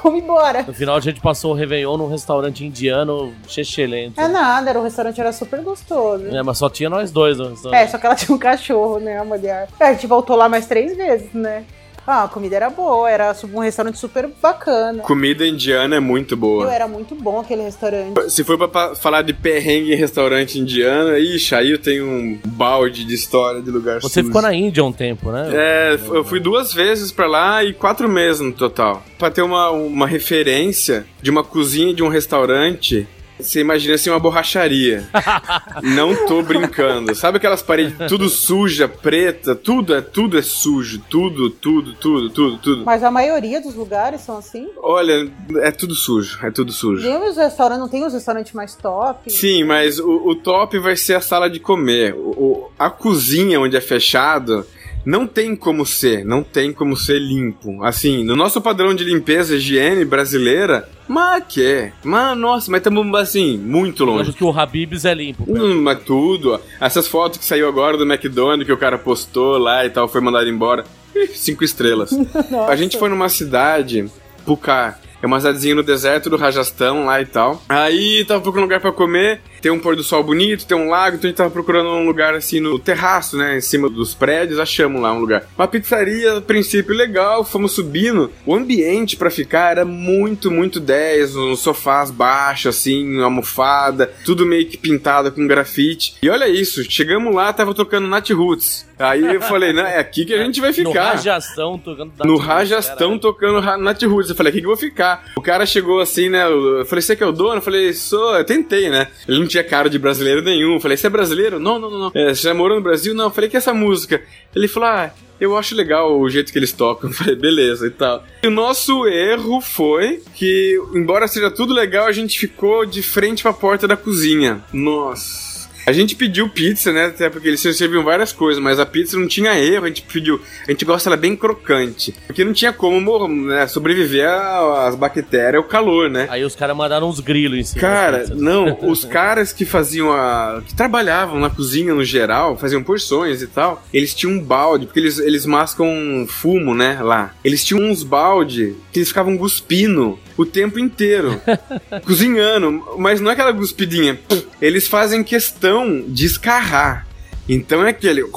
Vamos embora. No final a gente passou o Réveillon num restaurante indiano excelente. É nada, era, o restaurante era super gostoso. É, mas só tinha nós dois no restaurante. É, só que ela tinha um cachorro, né, a mulher. É, a gente voltou lá mais três vezes, né? Ah, a comida era boa, era um restaurante super bacana. Comida indiana é muito Eu boa. era muito bom aquele restaurante. Se for pra falar de perrengue em restaurante indiano, ixi, aí eu tenho um balde de história de lugar Você sujo. ficou na Índia um tempo, né? É, eu fui duas vezes pra lá e quatro meses no total. Pra ter uma, uma referência de uma cozinha de um restaurante, você imagina assim uma borracharia. (laughs) Não tô brincando. Sabe aquelas paredes tudo suja, preta, tudo é tudo é sujo, tudo, tudo, tudo, tudo, tudo. Mas a maioria dos lugares são assim. Olha, é tudo sujo, é tudo sujo. Tem os restaurantes, não tem os restaurantes mais top? Sim, mas o, o top vai ser a sala de comer. O, o- a cozinha onde é fechado não tem como ser, não tem como ser limpo. Assim, no nosso padrão de limpeza e higiene brasileira, mas que é. Mas nossa, mas estamos assim, muito Eu longe. acho que o Habib's é limpo. Hum, mas tudo. ó. Essas fotos que saiu agora do McDonald's que o cara postou lá e tal, foi mandado embora. Ih, Cinco estrelas. (laughs) A gente foi numa cidade, Pucar. É uma cidadezinha no deserto do Rajastão lá e tal. Aí tava procurando um lugar pra comer. Tem um pôr do sol bonito, tem um lago, então a gente tava procurando um lugar assim no terraço, né? Em cima dos prédios, achamos lá um lugar. Uma pizzaria, a princípio, legal, fomos subindo. O ambiente pra ficar era muito, muito 10, uns sofás baixos, assim, uma almofada, tudo meio que pintado com grafite. E olha isso, chegamos lá, tava tocando Nat Roots. Aí eu falei, não, é aqui que a gente vai No ficar. Rajastão, tocando No Rajastão tocando Nat Roots. Eu falei, aqui que eu vou ficar. O cara chegou assim, né? Eu falei, você que é o dono? Eu falei, sou. Eu tentei, né? Ele não tinha cara de brasileiro nenhum. Eu falei, você é brasileiro? Não, não, não. É, você já morou no Brasil? Não. Eu falei, que é essa música? Ele falou, ah. Eu acho legal o jeito que eles tocam. Eu falei, beleza e tal. E o nosso erro foi que, embora seja tudo legal, a gente ficou de frente pra porta da cozinha. Nossa. A gente pediu pizza, né? Até porque eles serviam várias coisas, mas a pizza não tinha erro, a gente pediu. A gente gosta ela bem crocante. Porque não tinha como né, sobreviver às bactérias, ao calor, né? Aí os caras mandaram uns grilos em cima. Cara, não, (laughs) os caras que faziam a. que trabalhavam na cozinha no geral, faziam porções e tal, eles tinham um balde, porque eles, eles mascam fumo, né? Lá. Eles tinham uns balde que eles ficavam cuspindo o tempo inteiro. (laughs) cozinhando. Mas não é aquela cuspidinha. Eles fazem questão de escarrar. Então é aquele. (laughs)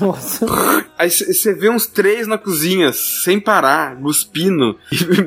Nossa. Aí você vê uns três na cozinha, sem parar, cuspindo,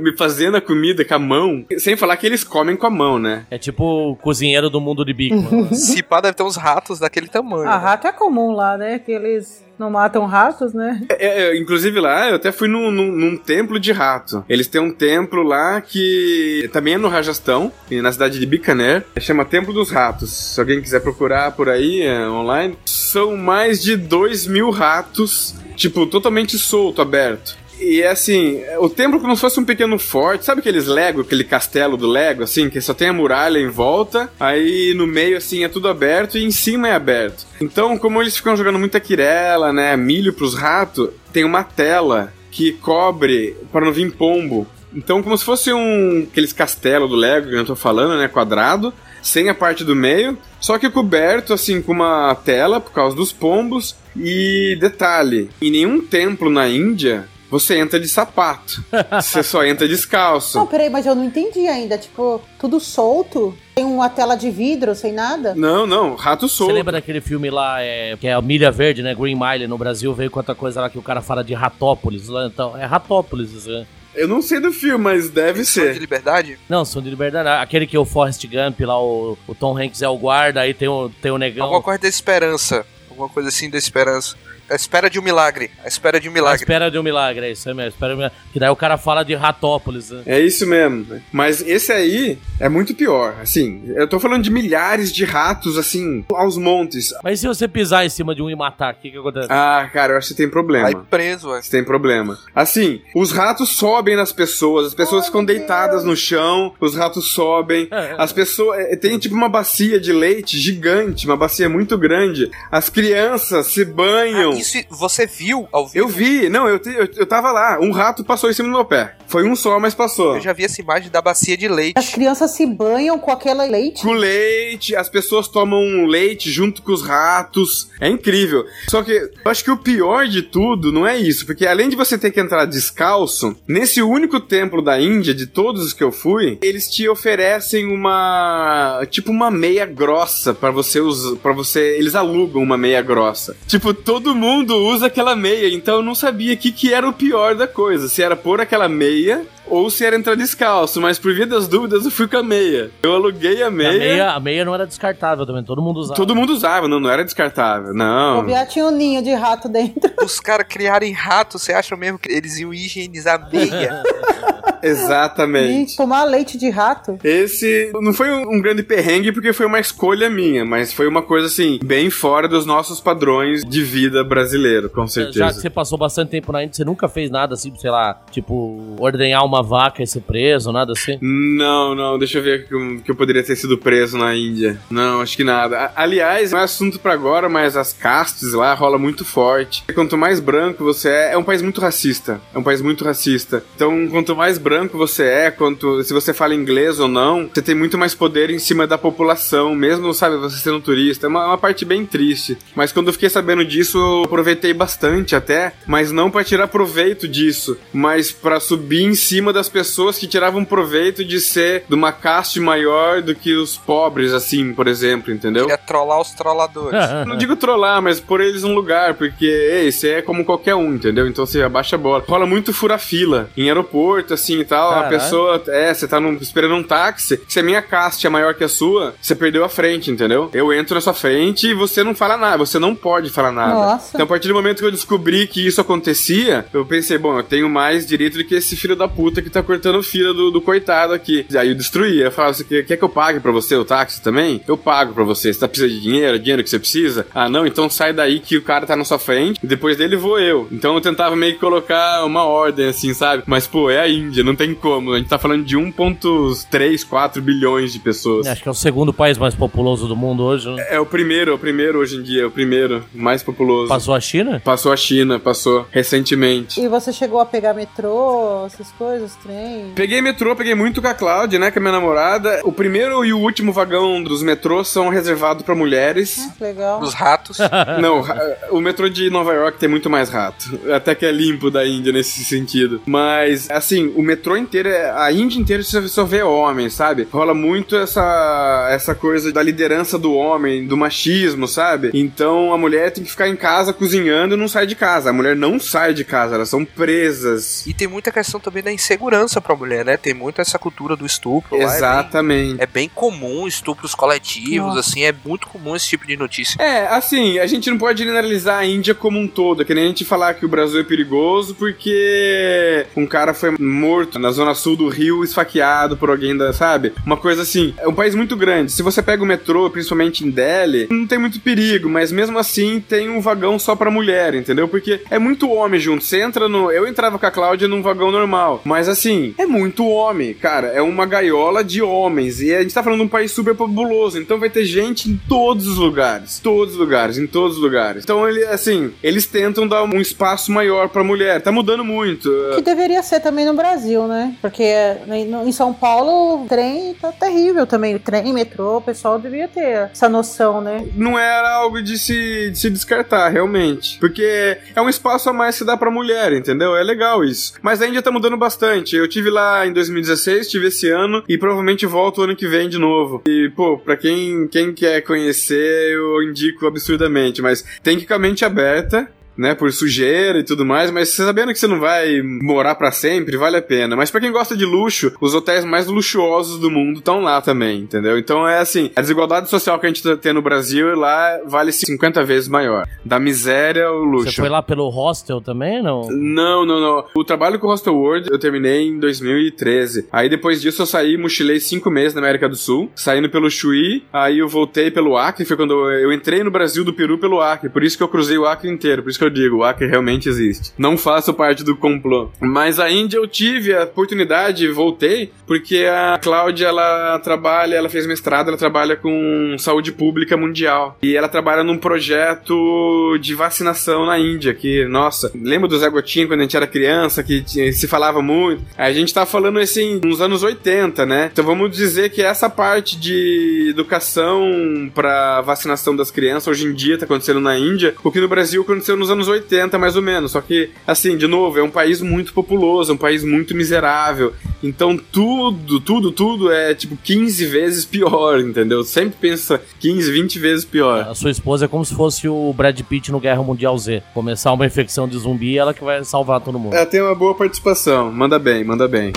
me (laughs) fazendo a comida com a mão. Sem falar que eles comem com a mão, né? É tipo o cozinheiro do mundo de bico. Se pá, deve ter uns ratos daquele tamanho. A né? rato é comum lá, né? Que eles não matam ratos, né? É, é, inclusive lá, eu até fui num, num, num templo de rato. Eles têm um templo lá que também é no Rajastão, na cidade de Bikaner. Chama Templo dos Ratos. Se alguém quiser procurar por aí, é, online. São mais de dois mil ratos, tipo, totalmente solto, aberto. E é assim, o templo como se fosse um pequeno forte, sabe aqueles Lego, aquele castelo do Lego, assim, que só tem a muralha em volta, aí no meio, assim, é tudo aberto e em cima é aberto. Então, como eles ficam jogando muita quirela, né, milho pros ratos, tem uma tela que cobre para não vir pombo. Então, como se fosse um aqueles castelo do Lego que eu tô falando, né, quadrado, sem a parte do meio, só que coberto assim com uma tela por causa dos pombos. E detalhe, em nenhum templo na Índia você entra de sapato. (laughs) Você só entra descalço. Não, peraí, mas eu não entendi ainda. Tipo, tudo solto? Tem uma tela de vidro sem nada? Não, não, rato Você solto. lembra daquele filme lá, é, que é a Milha Verde, né? Green Mile no Brasil, veio com outra coisa lá que o cara fala de Ratópolis. lá, Então, é Ratópolis, né? Eu não sei do filme, mas deve Som de ser. liberdade? Não, Som de Liberdade. Aquele que é o Forrest Gump lá, o, o Tom Hanks é o guarda, aí tem o, tem o negão. Alguma coisa da esperança. Alguma coisa assim da esperança. A espera de um milagre. A espera de um A milagre. espera de um milagre, é isso aí mesmo. Espera de um milagre. Que daí o cara fala de Ratópolis, né? É isso mesmo. Mas esse aí é muito pior. Assim, eu tô falando de milhares de ratos, assim, aos montes. Mas e se você pisar em cima de um e matar, o que que acontece? Ah, cara, eu acho que tem problema. Aí preso, ué. Você tem problema. Assim, os ratos sobem nas pessoas, as pessoas ficam deitadas no chão, os ratos sobem, as pessoas. é, Tem tipo uma bacia de leite gigante, uma bacia muito grande. As crianças se banham. Isso você viu ao vivo? Eu vi, não, eu, te- eu, eu tava lá, um rato passou em cima do meu pé. Foi um só, mas passou. Eu já vi essa imagem da bacia de leite. As crianças se banham com aquela leite? Com leite, as pessoas tomam leite junto com os ratos. É incrível. Só que eu acho que o pior de tudo não é isso, porque além de você ter que entrar descalço, nesse único templo da Índia, de todos os que eu fui, eles te oferecem uma. tipo uma meia grossa pra você usar. para você. Eles alugam uma meia grossa. Tipo, todo mundo usa aquela meia, então eu não sabia o que, que era o pior da coisa. Se era pôr aquela meia ou se era entrar descalço, mas por via das dúvidas eu fui com a meia. Eu aluguei a A meia. meia, a meia não era descartável também, todo mundo usava. Todo mundo usava, não, não era descartável, O não. Biá tinha um ninho de rato dentro. Os caras criarem rato, você acha mesmo que eles iam higienizar a meia? (laughs) (laughs) E Exatamente. tomar leite de rato. Esse não foi um, um grande perrengue porque foi uma escolha minha, mas foi uma coisa assim, bem fora dos nossos padrões de vida brasileiro, com Já que certeza. você passou bastante tempo na Índia, você nunca fez nada assim, sei lá, tipo, ordenhar uma vaca e ser preso, nada assim? Não, não, deixa eu ver que eu, que eu poderia ter sido preso na Índia. Não, acho que nada. A- aliás, não é assunto pra agora, mas as castes lá rola muito forte. Quanto mais branco você é, é um país muito racista. É um país muito racista. Então, quanto mais branco você é, quanto se você fala inglês ou não, você tem muito mais poder em cima da população, mesmo, sabe, você sendo turista. É uma, uma parte bem triste. Mas quando eu fiquei sabendo disso, eu aproveitei bastante até, mas não pra tirar proveito disso, mas pra subir em cima das pessoas que tiravam proveito de ser de uma caste maior do que os pobres, assim, por exemplo, entendeu? Queria trollar os trolladores. (laughs) Não digo trollar, mas pôr eles num lugar, porque, ei, você é como qualquer um, entendeu? Então você abaixa a bola. Rola muito fura-fila em aeroporto, assim e tal. A Caralho. pessoa, é, você tá num- esperando um táxi. Se a minha caste é maior que a sua, você perdeu a frente, entendeu? Eu entro na sua frente e você não fala nada, você não pode falar nada. Nossa. Então a partir do momento que eu descobri que isso acontecia, eu pensei, bom, eu tenho mais direito do que esse filho da puta que tá cortando fila do, do coitado aqui. Aí eu destruía. Eu falava, você quer, quer que eu pague pra você o táxi também? Eu pago pra você. Você tá precisando de dinheiro? Dinheiro que você precisa? Ah, não, então sai daí que o cara tá na sua frente e depois dele vou eu. Então eu tentava meio que colocar uma ordem assim, sabe? Mas, pô, é a Índia, não tem como. A gente tá falando de 1,3, 4 bilhões de pessoas. Acho que é o segundo país mais populoso do mundo hoje, né? É o primeiro, é o primeiro hoje em dia, é o primeiro mais populoso. Passou a China? Passou a China, passou recentemente. E você chegou a pegar metrô, essas coisas, trem? Peguei metrô, peguei muito com a Cláudia, né, com a minha namorada. O primeiro e o último vagão dos metrôs são reservados pra mulheres. Ah, que legal. Dos ratos. (laughs) Não, o metrô de Nova York tem muito mais rato. Até que é limpo da Índia nesse sentido. Mas, assim, o metrô inteiro, é- a Índia inteira você só vê homens, sabe? Rola muito essa, essa coisa da liderança do homem, do machismo, sabe? Então a mulher tem que ficar em casa cozinhando e não sai de casa. A mulher não sai de casa, elas são presas. E tem muita questão também da insegurança pra mulher, né? Tem muito essa cultura do estupro. lá, é bem- Exatamente. É bem comum estupros coletivos, Nossa. assim, é muito comum esse tipo de notícia. É, assim, a gente não pode generalizar a Índia como um todo, é que nem a gente falar que o Brasil é perigoso porque um cara foi morto na zona sul do Rio, esfaqueado por alguém da, sabe? Uma coisa assim, é um país muito grande. Se você pega o metrô, principalmente em Delhi, não tem muito perigo, mas mesmo assim tem um vagão só pra mulher, entendeu? Porque é muito homem junto. Você entra no. Eu entrava com a Cláudia num vagão normal, mas assim, é muito homem, cara. É uma gaiola de homens. E a gente tá falando de um país super populoso, então vai ter gente em todos os lugares. Todos os lugares, em todos os lugares. Então, ele, assim, eles tentam dar um espaço maior pra mulher. Tá mudando muito. Que deveria ser também no Brasil, né? Porque né, em São Paulo o trem tá terrível também. O trem, metrô, o pessoal devia ter essa noção, né? não era algo de se, de se descartar, realmente. Porque é um espaço a mais que dá pra mulher, entendeu? É legal isso. Mas a Índia tá mudando bastante. Eu tive lá em 2016, tive esse ano e provavelmente volto ano que vem de novo. E, pô, pra quem, quem quer conhecer, eu indico absurdamente. Mas tem que a mente aberta. Né, por sujeira e tudo mais, mas você sabendo que você não vai morar pra sempre, vale a pena. Mas pra quem gosta de luxo, os hotéis mais luxuosos do mundo estão lá também, entendeu? Então é assim, a desigualdade social que a gente tá- tem no Brasil lá vale 50 vezes maior. Da miséria ao luxo. Você foi lá pelo hostel também, não? Não, não, não. O trabalho com o Hostel World eu terminei em 2013. Aí depois disso eu saí, mochilei cinco meses na América do Sul, saindo pelo Chuí, aí eu voltei pelo Acre, foi quando eu, eu entrei no Brasil do Peru pelo Acre, por isso que eu cruzei o Acre inteiro, por isso que eu digo, o Acre realmente existe. Não faço parte do complô. Mas a Índia eu tive a oportunidade, voltei, porque a Cláudia, ela trabalha, ela fez mestrado, ela trabalha com saúde pública mundial. E ela trabalha num projeto de vacinação na Índia, que, nossa, lembra do Zé Gotinho quando a gente era criança, que se falava muito? A gente tá falando assim, nos anos 80, né? Então vamos dizer que essa parte de educação pra vacinação das crianças hoje em dia tá acontecendo na Índia, o que no Brasil aconteceu nos anos 80, mais ou menos. Só que, assim, de novo, é um país muito populoso, é um país muito miserável. Então tudo, tudo, tudo é tipo 15 vezes pior, entendeu? Sempre pensa 15, 20 vezes pior. A sua esposa é como se fosse o Brad Pitt no Guerra Mundial Z. Começar uma infecção de zumbi e ela que vai salvar todo mundo. Ela tem uma boa participação. Manda bem, manda bem.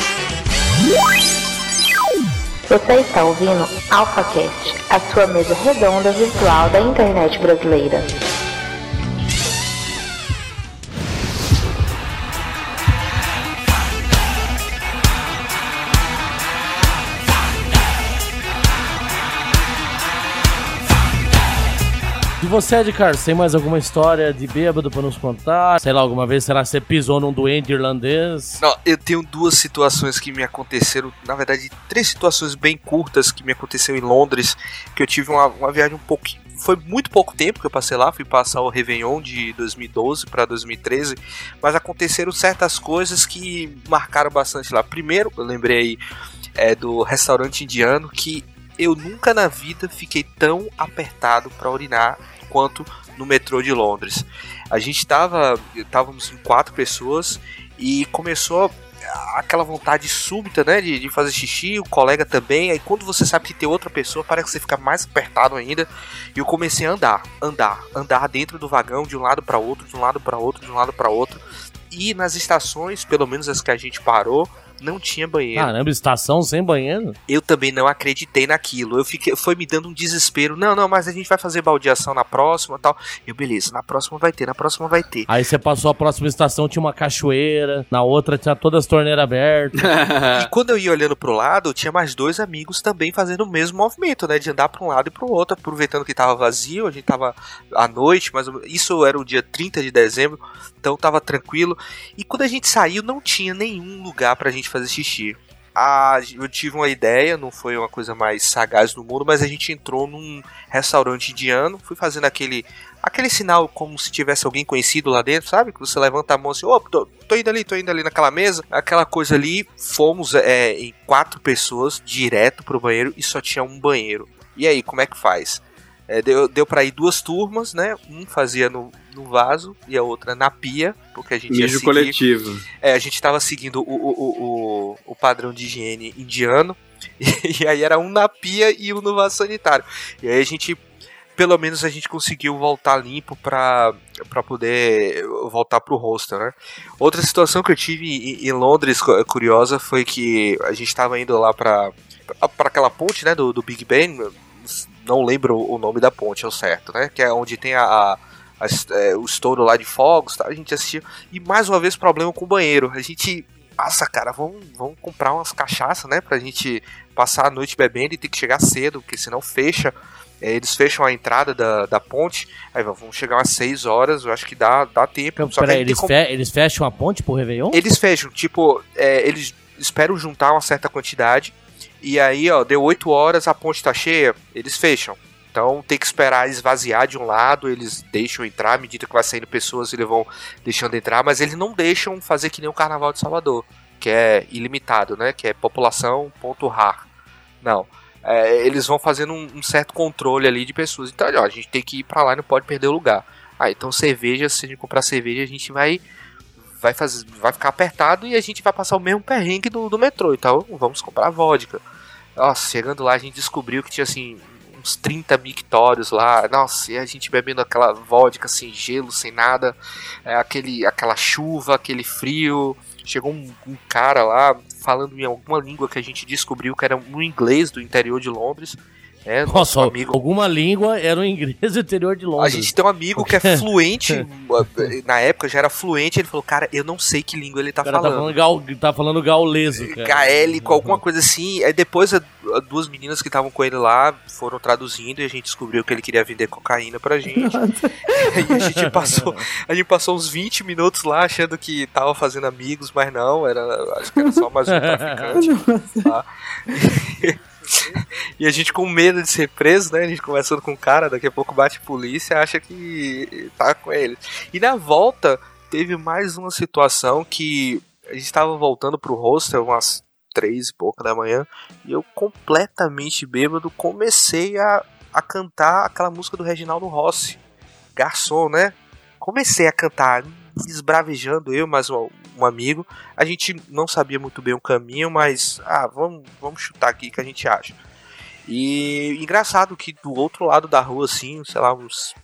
Você está ouvindo AlphaCast, a sua mesa redonda virtual da internet brasileira. Você, Edgar, tem mais alguma história de bêbado pra nos contar? Sei lá, alguma vez, será que você pisou num doente irlandês? Não, eu tenho duas situações que me aconteceram, na verdade, três situações bem curtas que me aconteceu em Londres, que eu tive uma, uma viagem um pouquinho. Foi muito pouco tempo que eu passei lá, fui passar o Réveillon de 2012 para 2013, mas aconteceram certas coisas que marcaram bastante lá. Primeiro, eu lembrei é, do restaurante indiano que eu nunca na vida fiquei tão apertado para urinar quanto no metrô de Londres. A gente estava, estávamos em quatro pessoas e começou aquela vontade súbita, né, de, de fazer xixi, o colega também. Aí quando você sabe que tem outra pessoa, parece que você fica mais apertado ainda. E eu comecei a andar, andar, andar dentro do vagão de um lado para outro, de um lado para outro, de um lado para outro. E nas estações, pelo menos as que a gente parou, não tinha banheiro. Caramba, estação sem banheiro? Eu também não acreditei naquilo. Eu fiquei, foi me dando um desespero. Não, não, mas a gente vai fazer baldeação na próxima, tal. Eu beleza, na próxima vai ter, na próxima vai ter. Aí você passou a próxima estação, tinha uma cachoeira, na outra tinha todas as torneiras abertas. (laughs) E quando eu ia olhando pro lado, tinha mais dois amigos também fazendo o mesmo movimento, né? De andar pra um lado e pro outro, aproveitando que tava vazio, a gente tava à noite, mas isso era o dia 30 de dezembro, então tava tranquilo. E quando a gente saiu, não tinha nenhum lugar pra gente fazer xixi. A, eu tive uma ideia, não foi uma coisa mais sagaz do mundo, mas a gente entrou num restaurante indiano, fui fazendo aquele aquele sinal como se tivesse alguém conhecido lá dentro, sabe? Que você levanta a mão assim, oh, tô, tô, indo ali, tô indo ali naquela mesa, aquela coisa ali. Fomos é, em quatro pessoas direto pro banheiro e só tinha um banheiro. E aí, como é que faz? É, deu deu para ir duas turmas, né? Um fazia no, no vaso e a outra na pia, porque a gente Mijo ia seguir, coletivo. É, a gente estava seguindo o, o, o, o, padrão de higiene indiano, e, (laughs) e aí era um na pia e um no vaso sanitário. E aí a gente, pelo menos a gente conseguiu voltar limpo para poder voltar pro hostel, né? Outra situação que eu tive em, em Londres curiosa foi que a gente estava indo lá para para aquela ponte, né, do, do Big Ben, não lembro o nome da ponte, é o certo, né? Que é onde tem a, a, a é, o estouro lá de fogos, tá? A gente assistiu. E mais uma vez problema com o banheiro. A gente passa, cara, vamos, vamos comprar umas cachaças, né? Pra gente passar a noite bebendo e ter que chegar cedo, porque senão fecha. É, eles fecham a entrada da, da ponte, aí vamos chegar umas 6 horas, eu acho que dá, dá tempo. Então, peraí, eles, fe eles fecham a ponte pro Réveillon? Eles fecham, tipo, é, eles esperam juntar uma certa quantidade e aí, ó, deu 8 horas, a ponte tá cheia, eles fecham. Então tem que esperar esvaziar de um lado, eles deixam entrar, à medida que vai saindo pessoas, eles vão deixando entrar, mas eles não deixam fazer que nem o Carnaval de Salvador, que é ilimitado, né? Que é população ponto rar. Não. É, eles vão fazendo um, um, certo controle ali de pessoas. Então, ó, a gente tem que ir para lá e não pode perder o lugar. Ah, então cerveja, se a gente comprar cerveja, a gente vai vai fazer, vai ficar apertado e a gente vai passar o mesmo perrengue do, do metrô. Então vamos comprar vodka. Nossa, chegando lá a gente descobriu que tinha assim uns 30 mictórios lá. Nossa, e a gente bebendo aquela vodka sem gelo, sem nada. É, aquele, aquela chuva, aquele frio. Chegou um, um, cara lá falando em alguma língua que a gente descobriu que era um inglês do interior de Londres. É, Nossa, amigo... alguma língua era o inglês do interior de Londres. A gente tem um amigo que é fluente, (laughs) na época já era fluente, ele falou, cara, eu não sei que língua ele tá cara falando. Tá falando, gal, tá falando gauleso, cara. Gaélico, alguma coisa assim. Aí depois a, a duas meninas que estavam com ele lá foram traduzindo e a gente descobriu que ele queria vender cocaína pra gente. (laughs) e a gente passou, a gente passou uns 20 minutos lá achando que tava fazendo amigos, mas não, era, acho que era só mais um traficante. (laughs) tá? (laughs) e a gente com medo de ser preso, né? A gente conversando com o cara, daqui a pouco bate polícia acha que tá com ele. E na volta, teve mais uma situação que a gente estava voltando pro hostel umas três e pouca da manhã e eu completamente bêbado comecei a, a cantar aquela música do Reginaldo Rossi, Garçom, né? Comecei a cantar esbravejando eu mais um, um, amigo. A gente não sabia muito bem o caminho, mas ah, vamos, vamos chutar aqui que a gente acha. E engraçado que do outro lado da rua, assim, sei lá, uns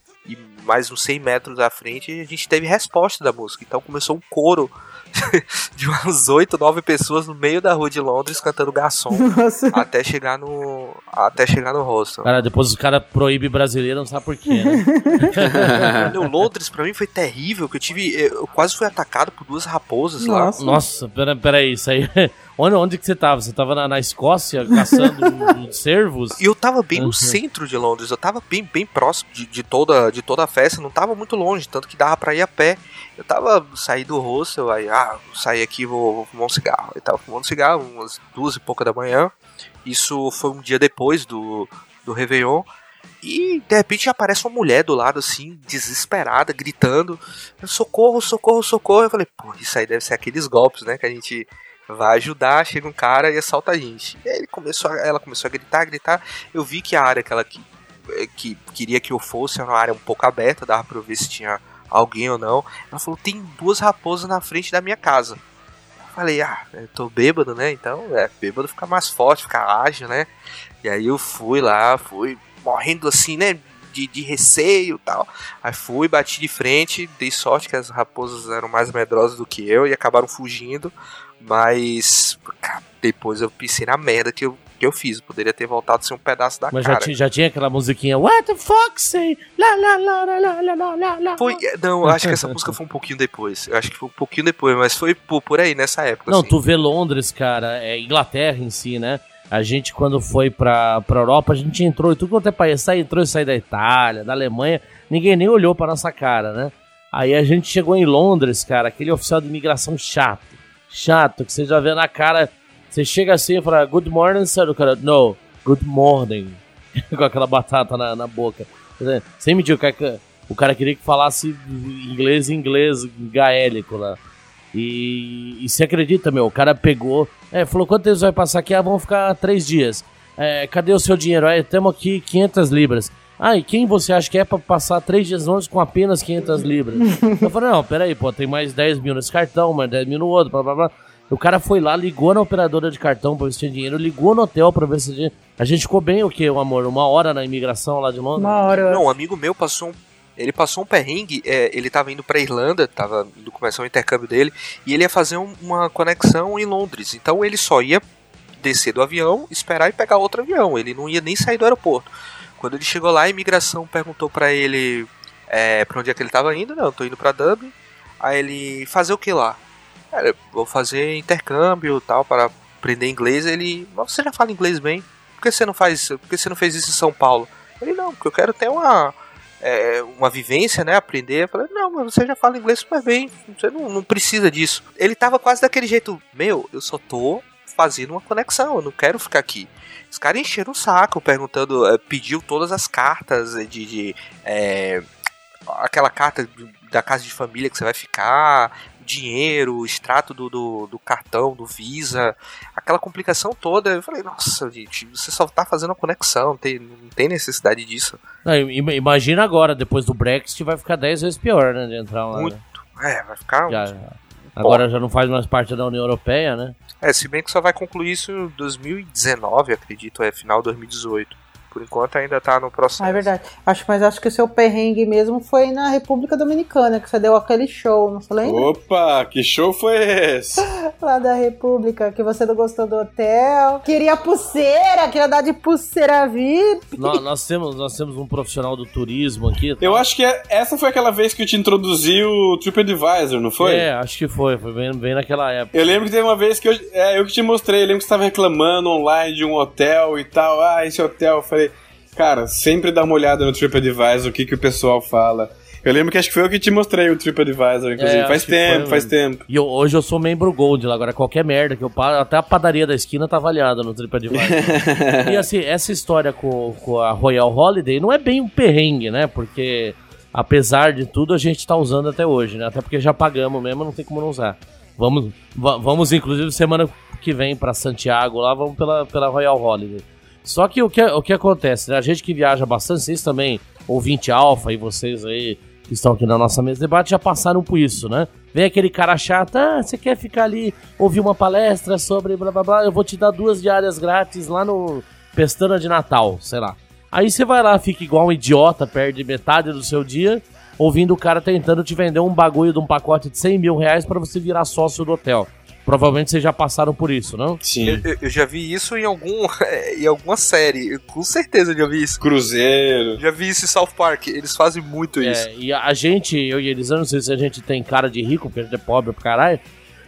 mais uns 100 metros à frente, a gente teve resposta da música. Então começou um coro (laughs) de umas 8, 9 pessoas no meio da rua de Londres cantando garçom (laughs) Nossa. até chegar no até chegar no rosto. Cara, depois os caras proíbem brasileiro, não sabe por quê, né? (laughs) Londres pra mim foi terrível, que eu tive eu quase fui atacado por duas raposas Nossa. lá. Nossa, pera, pera aí, isso aí Onde, onde que você tava? Você tava na, na Escócia caçando (laughs) cervos? E eu tava bem no uhum. centro de Londres, eu tava bem, bem próximo de, de, toda, de toda a festa, não tava muito longe, tanto que dava pra ir a pé. Eu tava saí do hostel, aí, ah, saí aqui vou, vou fumar um cigarro. Eu tava fumando cigarro, umas duas e pouca da manhã. Isso foi um dia depois do, do Réveillon. E de repente aparece uma mulher do lado, assim, desesperada, gritando: socorro, socorro, socorro. Eu falei, pô, isso aí deve ser aqueles golpes, né? Que a gente vai ajudar, chega um cara e assalta a gente. E aí ele começou ela começou a gritar, a gritar. Eu vi que a área que ela que, eh, que queria que eu fosse era uma área um pouco aberta, dava pra eu ver se tinha alguém ou não. Ela falou: tem duas raposas na frente da minha casa. Eu falei, ah, eu tô bêbado, né? Então, é, bêbado fica mais forte, fica ágil, né? E aí eu fui lá, fui morrendo assim, né? De, de receio tal. Aí fui, bati de frente, dei sorte que as raposas eram mais medrosas do que eu e acabaram fugindo. Mas cara, depois eu pensei na merda que eu, que eu fiz. Eu poderia ter voltado a ser um pedaço da Mas cara. Mas já, já tinha aquela musiquinha What the fuck say? La, la, la, la, la, la, la, la. Foi, não, eu acho que essa música foi um pouquinho depois. Eu acho que foi um pouquinho depois, mas foi por, por aí, nessa época. Não, assim. tu vê Londres, cara, é Inglaterra em si, né? A gente, quando foi pra, pra Europa, a gente entrou e tudo quanto é país, sai, entrou e saiu da Itália, da Alemanha, ninguém nem olhou pra nossa cara, né? Aí a gente chegou em Londres, cara, aquele oficial de imigração chato chato, que você já vê na cara. Você chega assim e fala, good morning, sir. O cara, no, good morning. (laughs) Com aquela batata na, na boca. Sem medir, o cara, o cara queria que falasse inglês inglês gaélico lá. E, e você acredita, meu? O cara pegou, é, falou: quanto tempo vai passar aqui? Ah, vão ficar três dias. É, cadê o seu dinheiro? Aí, temos aqui 500 libras. Ah, e quem você acha que é pra passar três dias longe com apenas 500 libras? (laughs) eu falei, não, peraí, pô, tem mais 10 mil nesse cartão, mais 10 mil no outro, blá blá blá. O cara foi lá, ligou na operadora de cartão pra ver se tinha dinheiro, ligou no hotel pra ver se tinha. A gente ficou bem o quê, amor? Uma hora na imigração lá de Londres? Uma hora. Não, um amigo meu passou um ele passou um perrengue, é, ele estava indo para Irlanda, estava indo começar o intercâmbio dele, e ele ia fazer um, uma conexão em Londres. Então ele só ia descer do avião, esperar e pegar outro avião. Ele não ia nem sair do aeroporto. Quando ele chegou lá, a imigração perguntou para ele é, para onde é que ele estava indo. Não, estou indo para Dublin. Aí ele fazer o que lá? Cara, vou fazer intercâmbio tal para aprender inglês. Ele, você já fala inglês bem? Por que você não faz? Por que você não fez isso em São Paulo? Ele não, porque eu quero ter uma é, uma vivência, né? Aprender. Eu falei, não, mas você já fala inglês super bem, você não, não precisa disso. Ele tava quase daquele jeito, meu, eu só tô fazendo uma conexão, eu não quero ficar aqui. Os caras encheram o saco perguntando, é, pediu todas as cartas de. de é, aquela carta da casa de família que você vai ficar, dinheiro, o extrato do, do, do, cartão, do Visa, aquela complicação toda. Eu falei, nossa, gente, você só tá fazendo a conexão, não tem, não tem necessidade disso. Não, imagina agora, depois do Brexit, vai ficar 10 vezes pior, né? De entrar lá. Muito. Né? É, vai ficar. Já, já. Agora já não faz mais parte da União Europeia, né? É, se bem que só vai concluir isso em 2019, acredito, é final 2018 por enquanto ainda tá no processo. Ah, é verdade. Acho, mas acho que o seu perrengue mesmo foi na República Dominicana, que você deu aquele show, não foi lembra? Opa, que show foi esse? (laughs) Lá da República, que você não gostou do hotel. Queria pulseira, queria dar de pulseira VIP. Nós, nós temos, nós temos um profissional do turismo aqui. Tá? Eu acho que é, essa foi aquela vez que eu te introduzi o TripAdvisor, não foi? É, acho que foi, foi bem, bem naquela época. Eu lembro que teve uma vez que eu, é, eu que te mostrei, eu lembro que você estava reclamando online de um hotel e tal. Ah, esse hotel, eu falei, Cara, sempre dá uma olhada no TripAdvisor, o que, que o pessoal fala. Eu lembro que acho que foi eu que te mostrei o TripAdvisor, inclusive. É, faz tempo, foi, faz tempo. E eu, hoje eu sou membro Gold lá, agora qualquer merda que eu pago, até a padaria da esquina tá avaliada no TripAdvisor. (laughs) e assim, essa história com, com a Royal Holiday não é bem um perrengue, né? Porque, apesar de tudo, a gente tá usando até hoje, né? Até porque já pagamos mesmo, não tem como não usar. Vamos, vamos inclusive, semana que vem para Santiago lá, vamos pela, pela Royal Holiday. Só que o que, o que acontece, né? A gente que viaja bastante, vocês também, ouvinte alfa e vocês aí que estão aqui na nossa mesa de debate já passaram por isso, né? Vem aquele cara chato, ah, você quer ficar ali, ouvir uma palestra sobre blá blá blá, eu vou te dar duas diárias grátis lá no Pestana de Natal, sei lá. Aí você vai lá, fica igual um idiota, perde metade do seu dia, ouvindo o cara tentando te vender um bagulho de um pacote de 100 mil reais para você virar sócio do hotel. Provavelmente vocês já passaram por isso, não? Sim. Eu, eu, já vi isso em algum (laughs) em alguma série. Eu, com certeza eu já vi isso. Cruzeiro. Já vi isso em South Park. Eles fazem muito é, isso. E a gente, eu e eles, eu não sei se a gente tem cara de rico, porque a gente é pobre pra caralho.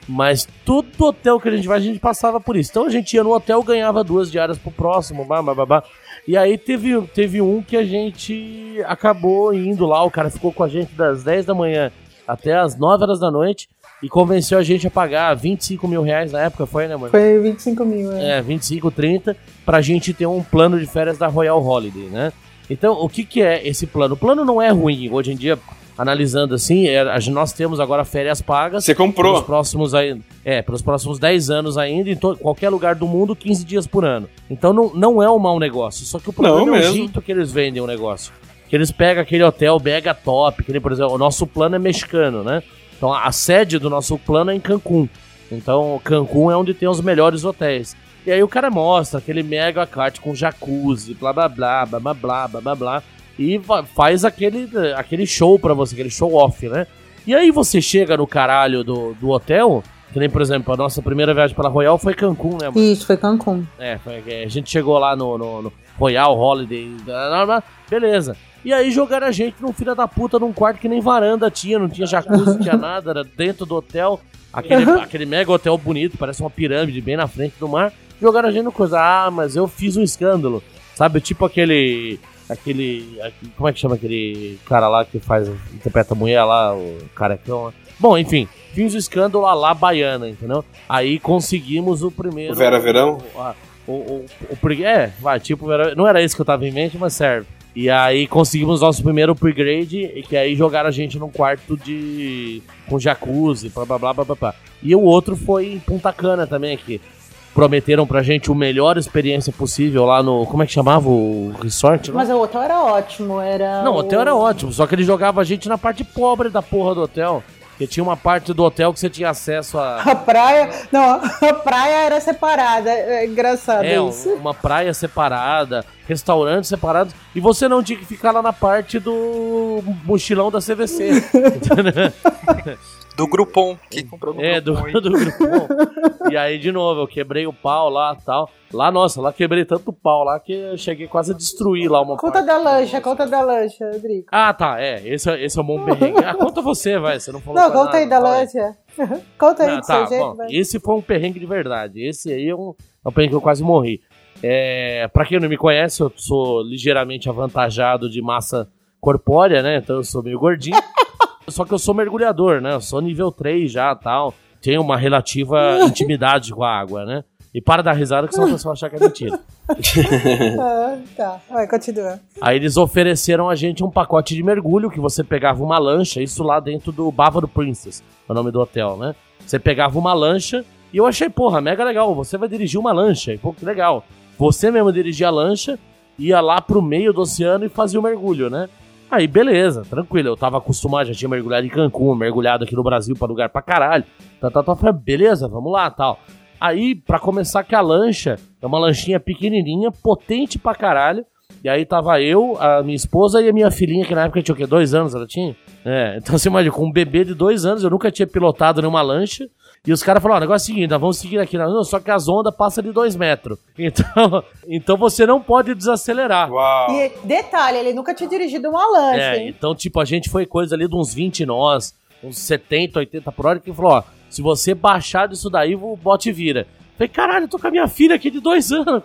Mas todo hotel que a gente vai, a gente passava por isso. Então a gente ia no hotel, ganhava duas diárias pro próximo, babá. E aí teve, teve um que a gente acabou indo lá, o cara ficou com a gente das 10 da manhã até as 9 horas da noite e convenceu a gente a pagar 25 mil reais na época, foi, né, mano? Foi 25 mil, é. É, 25, 30, pra gente ter um plano de férias da Royal Holiday, né? Então, o que que é esse plano? O plano não é ruim, hoje em dia, analisando assim, é, nós temos agora férias pagas. Você comprou? Pelos próximos, é, pelos próximos 10 anos ainda, em qualquer lugar do mundo, 15 dias por ano. Então, não, não é um mau negócio, só que o problema não é mesmo. o jeito que eles vendem o negócio. Que eles pegam aquele hotel mega top, que nem, por exemplo, o nosso plano é mexicano, né? Então a sede do nosso plano é em Cancún. Então Cancún é onde tem os melhores hotéis. E aí o cara mostra aquele mega kart com jacuzzi, blá blá blá, blá blá blá, blá blá blá. E faz aquele, aquele show pra você, aquele show off, né? E aí você chega no caralho do, do hotel, que nem, por exemplo, a nossa primeira viagem para Royal foi Cancún, né? Mano? Isso, foi Cancún. É, foi, a gente chegou lá no, no, no Royal Holiday, beleza. E aí jogaram a gente num filho da puta num quarto que nem varanda tinha, não tinha jacuzzi, não tinha (laughs) nada, era dentro do hotel, aquele, uhum. aquele mega hotel bonito, parece uma pirâmide bem na frente do mar. Jogaram a gente no coisa, ah, mas eu fiz um escândalo, sabe? Tipo aquele. Aquele. Como é que chama aquele cara lá que faz. interpreta a mulher lá, o carecão? Bom, enfim, fins o escândalo a lá baiana, entendeu? Aí conseguimos o primeiro. O Vera Verão? O, o, o, o é, vai, tipo, Vera- não era isso que eu tava em mente, mas serve. E aí conseguimos nosso primeiro upgrade, e que aí jogaram a gente num quarto de. com jacuzzi, blá blá blá blá blá. E o outro foi em Punta Cana também, que prometeram pra gente a melhor experiência possível lá no. Como é que chamava o resort? lá? Mas o hotel era ótimo, era. Não, o hotel era ótimo, só que ele jogava a gente na parte pobre da porra do hotel. Porque tinha uma parte do hotel que você tinha acesso a. A praia. Não, a praia era separada. É engraçado É, isso. uma praia separada, restaurantes separados, e você não tinha que ficar lá na parte do mochilão da CVC. (laughs) Do Groupon. Quem comprou no é, do, Groupon aí? (laughs) do grupo. E aí, de novo, eu quebrei o pau lá e tal. Lá, nossa, lá quebrei tanto pau lá que eu cheguei quase a destruir lá uma Conta parte. da lancha, conta da lancha, Rodrigo. Ah, tá, é, esse, é- esse é um bom perrengue. Ah, conta você, vai, você não falou Não, conta aí nada, da vai. lancha. (laughs) conta aí Não, do tá, seu jeito, bom, vai. esse foi um perrengue de verdade. Esse aí é um, é um perrengue que eu quase morri. É, pra quem não me conhece, eu sou ligeiramente avantajado de massa corpórea, né? Então eu sou meio gordinho. (laughs) Só que eu sou mergulhador, né? Eu sou nível 3 já tal. Tenho uma relativa (laughs) intimidade com a água, né? E para dar risada que senão o pessoal achar que é mentira. (laughs) Ah, tá, vai, continua. Aí eles ofereceram a gente um pacote de mergulho que você pegava uma lancha, isso lá dentro do Bávaro Princess, é o nome do hotel, né? Você pegava uma lancha e eu achei, porra, mega legal, você vai dirigir uma lancha, e pô, que legal. Você mesmo dirigia a lancha, ia lá pro meio do oceano e fazia o mergulho, né? Aí, beleza, tranquilo, eu tava acostumado, já tinha mergulhado em Cancún, mergulhado aqui no Brasil pra lugar pra caralho. Tá, tá, tá, falei, beleza, vamos lá, tal. Aí, pra começar que a lancha é uma lanchinha pequenininha, potente pra caralho. E aí tava eu, a minha esposa e a minha filhinha, que na época tinha o quê? Dois anos ela tinha? É, então (laughs) você imagina, com um bebê de dois anos, eu nunca tinha pilotado nenhuma lancha. E os caras falaram, ó, o negócio é o seguinte, nós vamos seguir aqui. Não, só que as ondas passam de dois metros. (laughs) Então, então você não pode desacelerar. Uau. E detalhe, ele nunca tinha dirigido uma lancha, É, hein? então, tipo, a gente foi coisa ali de uns 20 nós, uns 70, 80 por hora, que falou, ó, se você baixar disso daí, o bote vira. Falei, caralho, eu tô com a minha filha aqui de dois (laughs) anos.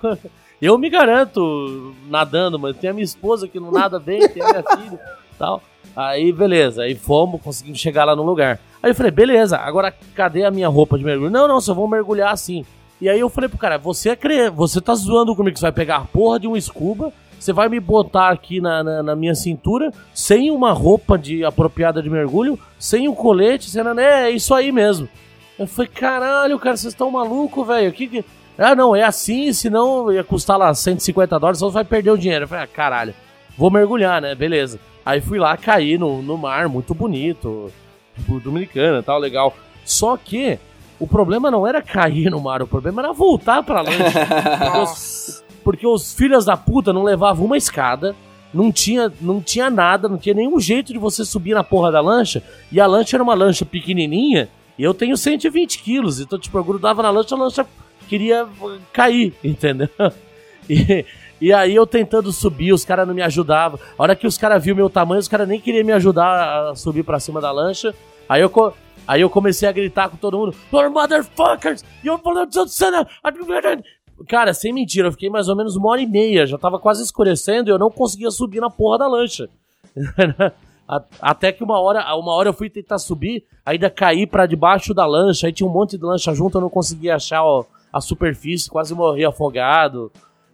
Eu me garanto nadando, mas tem a minha esposa que não nada bem, tem a minha filha e tal. Aí, beleza, aí fomos, conseguimos chegar lá no lugar. Aí eu falei, beleza, agora cadê a minha roupa de mergulho? Não, não, só vou mergulhar assim. E aí eu falei pro cara, você é você tá zoando comigo você vai pegar a porra de um scuba, você vai me botar aqui na, na, na minha cintura, sem uma roupa de apropriada de mergulho, sem o colete, sem nada. É, é isso aí mesmo. Eu falei, caralho, cara, vocês estão malucos, velho. Que que... Ah, não, é assim, senão ia custar lá 150 dólares, só vai perder o dinheiro. Eu falei, ah, caralho, vou mergulhar, né? Beleza. Aí fui lá, caí no, no mar, muito bonito, tipo, dominicana tal, legal. Só que o problema não era cair no mar, o problema era voltar pra lancha. (laughs) Porque os- porque os filhos da puta não levavam uma escada, não tinha, não tinha nada, não tinha nenhum jeito de você subir na porra da lancha. E a lancha era uma lancha pequenininha, e eu tenho 120 quilos, então, tipo, eu grudava na lancha, a lancha queria cair, (laughs) entendeu? E, e aí eu tentando subir, os caras não me ajudavam. A hora que os caras viram meu tamanho, os caras nem queriam me ajudar a subir pra cima da lancha. Aí eu, aí eu comecei a gritar com todo mundo: Your motherfuckers! Your motherfuckers! Cara, sem mentira, eu fiquei mais ou menos uma hora e meia, já tava quase escurecendo e eu não conseguia subir na porra da lancha. (laughs) Até que uma hora, uma hora eu fui tentar subir, ainda caí pra debaixo da lancha, aí tinha um monte de lancha junto, eu não conseguia achar ó, a superfície, quase morri afogado.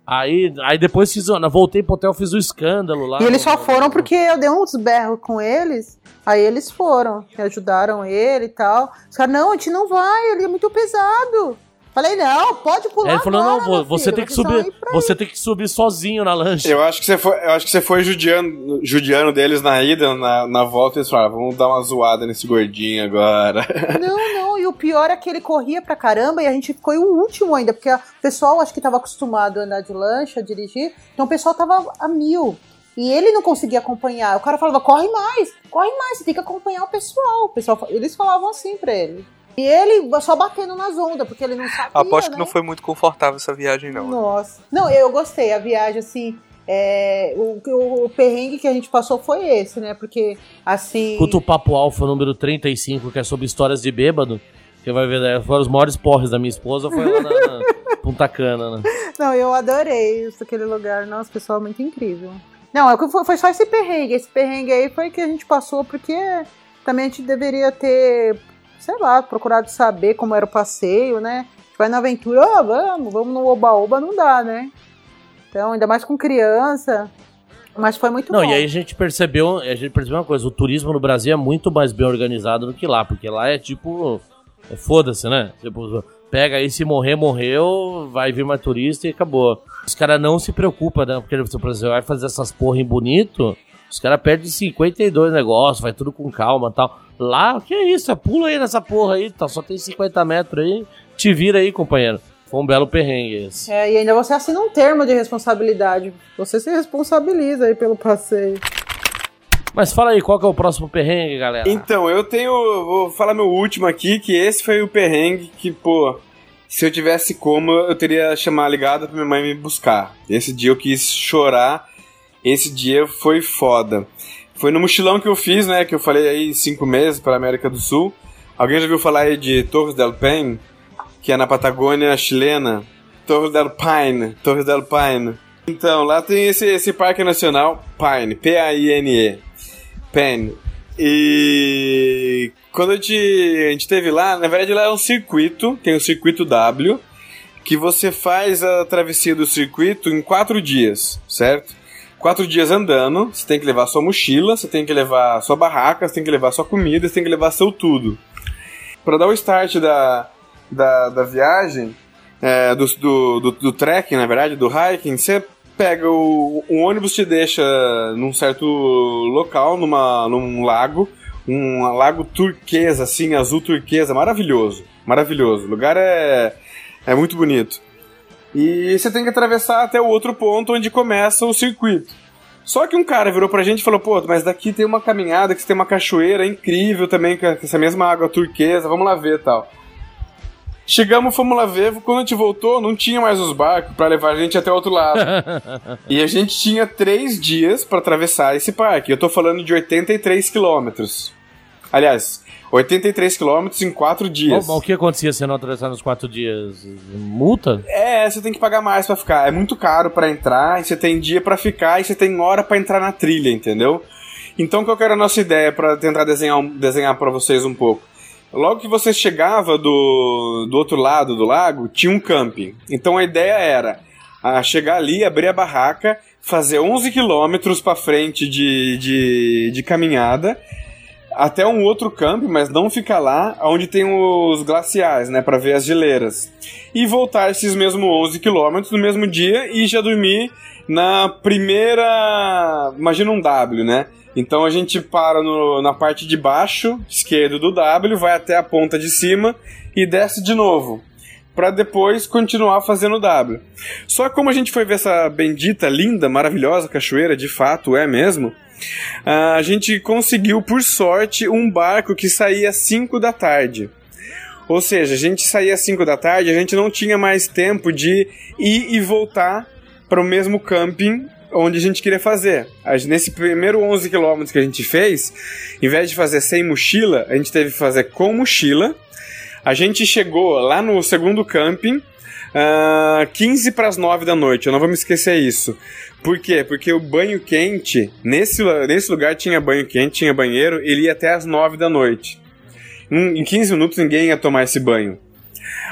Aí, aí depois fiz, voltei pro hotel, fiz o escândalo lá. E eles só foram porque eu dei uns berros com eles. Aí eles foram, e ajudaram ele e tal. Os caras, não, a gente não vai, ele é muito pesado. Falei, não, pode pular. Aí ele falou: agora, não, você filho, tem que subir. vão ir Você tem que subir sozinho na lancha. Eu acho que você foi, eu acho que você foi judiando, judiando deles na ida, na, na volta, eles falaram, vamos dar uma zoada nesse gordinho agora. Não, não, e o pior é que ele corria pra caramba e a gente ficou o último ainda, porque o pessoal acho que tava acostumado a andar de lancha, a dirigir, então o pessoal tava a mil. E ele não conseguia acompanhar. O cara falava, corre mais, corre mais, você tem que acompanhar o pessoal. O pessoal eles falavam assim pra ele. E ele só batendo nas ondas, porque ele não sabia. Aposto que né? não foi muito confortável essa viagem, não. Nossa. Não, eu gostei. A viagem, assim. É, o, o, o perrengue que a gente passou foi esse, né? Porque, assim. Escuta o Papo Alfa número 35, que é sobre histórias de bêbado. Você vai ver, né, foram os maiores porres da minha esposa, foi lá na, na (laughs) Punta Cana, né? Não, eu adorei isso, aquele lugar. Nossa, pessoal, muito incrível. Não, é foi, foi só esse perrengue. Esse perrengue aí foi que a gente passou porque também a gente deveria ter, sei lá, procurado saber como era o passeio, né? Vai na aventura, oh, vamos, vamos no oba-oba, não dá, né? Então, ainda mais com criança. Mas foi muito Não, bom. e aí a gente percebeu, a gente percebeu uma coisa, o turismo no Brasil é muito mais bem organizado do que lá, porque lá é tipo, é foda-se, né? Tipo, pega aí, se morrer, morreu, vai vir mais turista e acabou. Os caras não se preocupam, né? Porque, por exemplo, vai fazer essas porra em bonito, os caras perdem 52 negócios, vai tudo com calma e tal. Lá, o que é isso? Pula aí nessa porra aí, tá, só tem 50 metros aí, te vira aí, companheiro. Foi um belo perrengue esse. É, e ainda você assina um termo de responsabilidade. Você se responsabiliza aí pelo passeio. Mas fala aí, qual que é o próximo perrengue, galera? Então, eu tenho. Vou falar meu último aqui, que esse foi o perrengue que, pô. Se eu tivesse como, eu teria chamar ligado pra minha mãe me buscar. Esse dia eu quis chorar. Esse dia foi foda. Foi no mochilão que eu fiz, né? Que eu falei aí cinco meses para América do Sul. Alguém já viu falar aí de Torres del Paine? Que é na Patagônia chilena. Torres del Paine. Torres del Paine. Então, lá tem esse, esse parque nacional, Pine, P-A-I-N-E. Pen. E quando a gente, a gente teve lá, na verdade lá é um circuito, tem o circuito W, que você faz a travessia do circuito em quatro dias, certo? Quatro dias andando, você tem que levar sua mochila, você tem que levar sua barraca, você tem que levar sua comida, você tem que levar seu tudo. Para dar o start da, da, da viagem, é, do, do, do, do trekking, na verdade, do hiking, você pega o, o ônibus te deixa num certo local, numa, num lago, um lago turquesa, assim, azul turquesa, maravilhoso, maravilhoso. O lugar é, é muito bonito. E você tem que atravessar até o outro ponto onde começa o circuito. Só que um cara virou pra gente e falou: pô, mas daqui tem uma caminhada, que tem uma cachoeira incrível também, com essa mesma água turquesa, vamos lá ver tal. Chegamos, fomos lá ver, quando a gente voltou, não tinha mais os barcos para levar a gente até o outro lado. (laughs) e a gente tinha três dias para atravessar esse parque. Eu tô falando de 83 quilômetros. Aliás, 83 quilômetros em quatro dias. Mas o que acontecia se não atravessar nos quatro dias? Multa? É, você tem que pagar mais para ficar. É muito caro para entrar, e você tem dia para ficar, e você tem hora para entrar na trilha, entendeu? Então, qual que era a nossa ideia para tentar desenhar, desenhar para vocês um pouco? Logo que você chegava do, do outro lado do lago, tinha um camping. Então a ideia era a chegar ali, abrir a barraca, fazer 11 quilômetros para frente de, de, de caminhada até um outro camping, mas não ficar lá, onde tem os glaciais, né, para ver as geleiras. E voltar esses mesmos 11 quilômetros no mesmo dia e já dormir na primeira, imagina um W, né? Então a gente para no, na parte de baixo, esquerdo do W, vai até a ponta de cima e desce de novo. Para depois continuar fazendo W. Só como a gente foi ver essa bendita, linda, maravilhosa cachoeira, de fato é mesmo, a gente conseguiu, por sorte, um barco que saía às 5 da tarde. Ou seja, a gente saía às 5 da tarde, a gente não tinha mais tempo de ir e voltar para o mesmo camping onde a gente queria fazer. Nesse primeiro 11 quilômetros que a gente fez, em vez de fazer sem mochila, a gente teve que fazer com mochila. A gente chegou lá no segundo camping, uh, 15 para as 9 da noite. Eu não vou me esquecer isso. Por quê? Porque o banho quente, nesse, nesse lugar tinha banho quente, tinha banheiro, ele ia até as 9 da noite. Em 15 minutos ninguém ia tomar esse banho.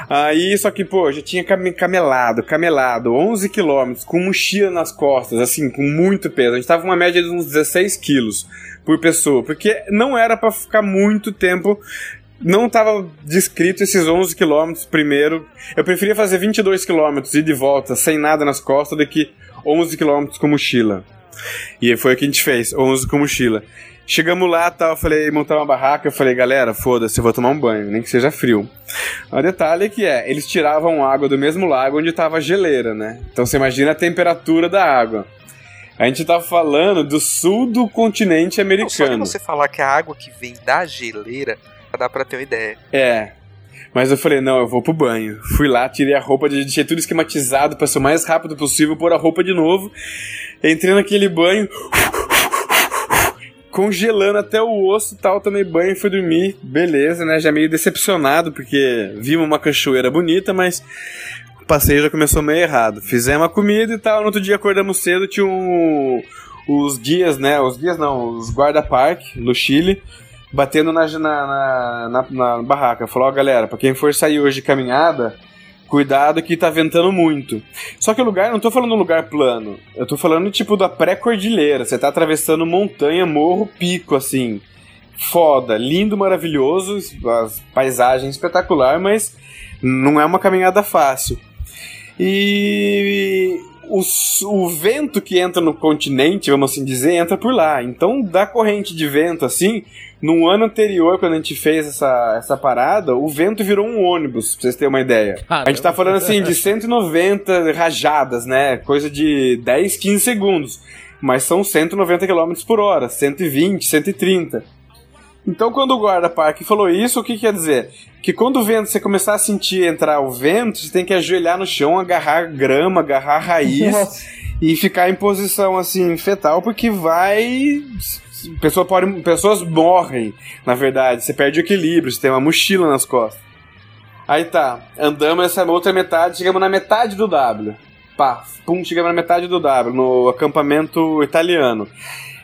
Aí, só que, pô, já tinha camelado, camelado, 11 quilômetros, com mochila nas costas, assim, com muito peso. A gente tava uma média de uns 16 quilos por pessoa, porque não era para ficar muito tempo não estava descrito esses 11 quilômetros primeiro. Eu preferia fazer 22 quilômetros e de volta sem nada nas costas do que 11 quilômetros com mochila. E foi o que a gente fez, 11 com mochila. Chegamos lá, tal, eu falei, montar uma barraca, eu falei, galera, foda-se, eu vou tomar um banho, nem que seja frio. O detalhe é que é, eles tiravam água do mesmo lago onde estava a geleira, né? Então você imagina a temperatura da água. A gente tá falando do sul do continente americano. Não, só você falar que a água que vem da geleira, dá pra ter uma ideia. É. Mas eu falei, não, eu vou pro banho. Fui lá, tirei a roupa, deixei tudo esquematizado pra ser o mais rápido possível, pôr a roupa de novo. Entrei naquele banho congelando até o osso e tal, tomei banho e fui dormir, beleza, né? Já meio decepcionado, porque vimos uma cachoeira bonita, mas o passeio já começou meio errado. Fizemos a comida e tal, no outro dia acordamos cedo, tinha um, os guias, né? Os guias não, os guarda-parque no Chile, batendo na, na, na, na, na barraca. Falou, ó, galera, pra quem for sair hoje de caminhada, cuidado que tá ventando muito. Só que o lugar, não tô falando um lugar plano. Eu tô falando tipo da pré-cordilheira. Você tá atravessando montanha, morro, pico, assim. Foda, lindo, maravilhoso, as paisagens espetacular, mas não é uma caminhada fácil. E o, o vento que entra no continente, vamos assim dizer, entra por lá. Então, da corrente de vento, assim, no ano anterior, quando a gente fez essa, essa parada, o vento virou um ônibus, pra vocês terem uma ideia. A gente tá falando assim de 190 rajadas, né? Coisa de 10, 15 segundos. Mas são 190 km por hora, 120, 130. Então, quando o guarda-parque falou isso, o que quer dizer? Que quando o vento, você começar a sentir entrar o vento, você tem que ajoelhar no chão, agarrar grama, agarrar raiz Nossa. e ficar em posição assim, fetal, porque vai pessoa pode, pessoas morrem, na verdade. Você perde o equilíbrio, você tem uma mochila nas costas. Aí tá, andamos essa outra metade, chegamos na metade do W. Pá, pum, chegamos na metade do W, no acampamento italiano.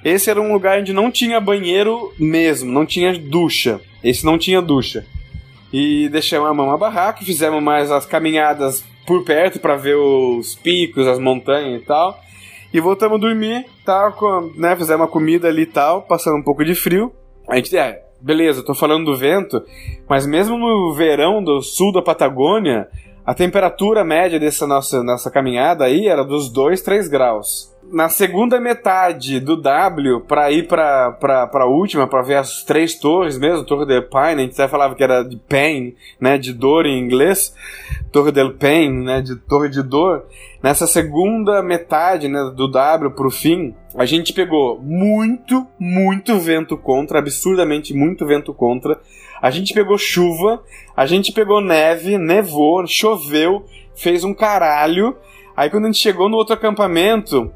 Esse era um lugar onde não tinha banheiro mesmo, não tinha ducha. Esse não tinha ducha. E deixamos uma barraca, fizemos mais as caminhadas por perto para ver os picos, as montanhas e tal. E voltamos a dormir, tal, com, né, fizemos uma comida ali e tal, passando um pouco de frio. A gente, é, beleza, tô falando do vento, mas mesmo no verão do sul da Patagônia, a temperatura média dessa nossa, nossa caminhada aí era dos 2, 3 graus. Na segunda metade do W, para ir pra, pra, pra última, para ver as três torres mesmo, Torre del Paine, a gente até falava que era de pain, né, de dor em inglês, Torre del Pain, né, de torre de dor. Nessa segunda metade né, do W pro fim, a gente pegou muito, muito vento contra, absurdamente muito vento contra. A gente pegou chuva, a gente pegou neve, nevou, choveu, fez um caralho. Aí quando a gente chegou no outro acampamento,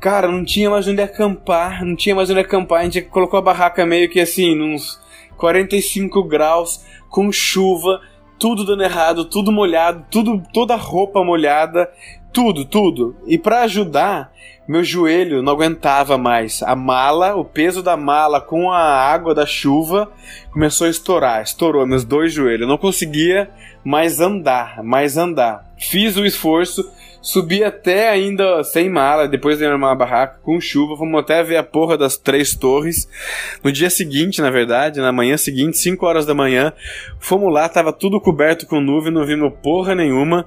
cara, não tinha mais onde acampar, não tinha mais onde acampar. A gente colocou a barraca meio que assim, uns 45 graus, com chuva, tudo dando errado, tudo molhado, tudo, toda a roupa molhada, tudo, tudo. E para ajudar, meu joelho não aguentava mais. A mala, o peso da mala com a água da chuva começou a estourar. Estourou meus dois joelhos. Eu não conseguia mais andar, mais andar. Fiz o esforço, subi até ainda sem mala, depois de uma barraca com chuva. Fomos até ver a porra das três torres. No dia seguinte, na verdade, na manhã seguinte, 5 horas da manhã, fomos lá, tava tudo coberto com nuvem, não vimos porra nenhuma.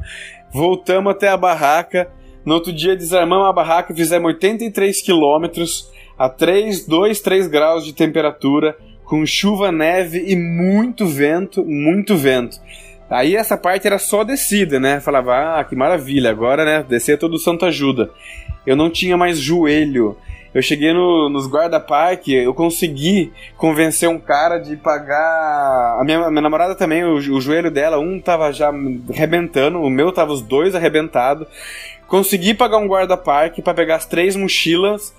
Voltamos até a barraca. No outro dia desarmamos a barraca fizemos 83 quilômetros a 3, 2, 3 graus de temperatura, com chuva, neve e muito vento, muito vento. Aí essa parte era só descida, né? Falava, ah, que maravilha, agora, né? Descer todo o santo ajuda. Eu não tinha mais joelho. Eu cheguei no, nos guarda-parque, eu consegui convencer um cara de pagar. A minha, minha namorada também, o, o, joelho dela, um tava já arrebentando, o meu tava os dois arrebentados. Consegui pagar um guarda-parque para pegar as três mochilas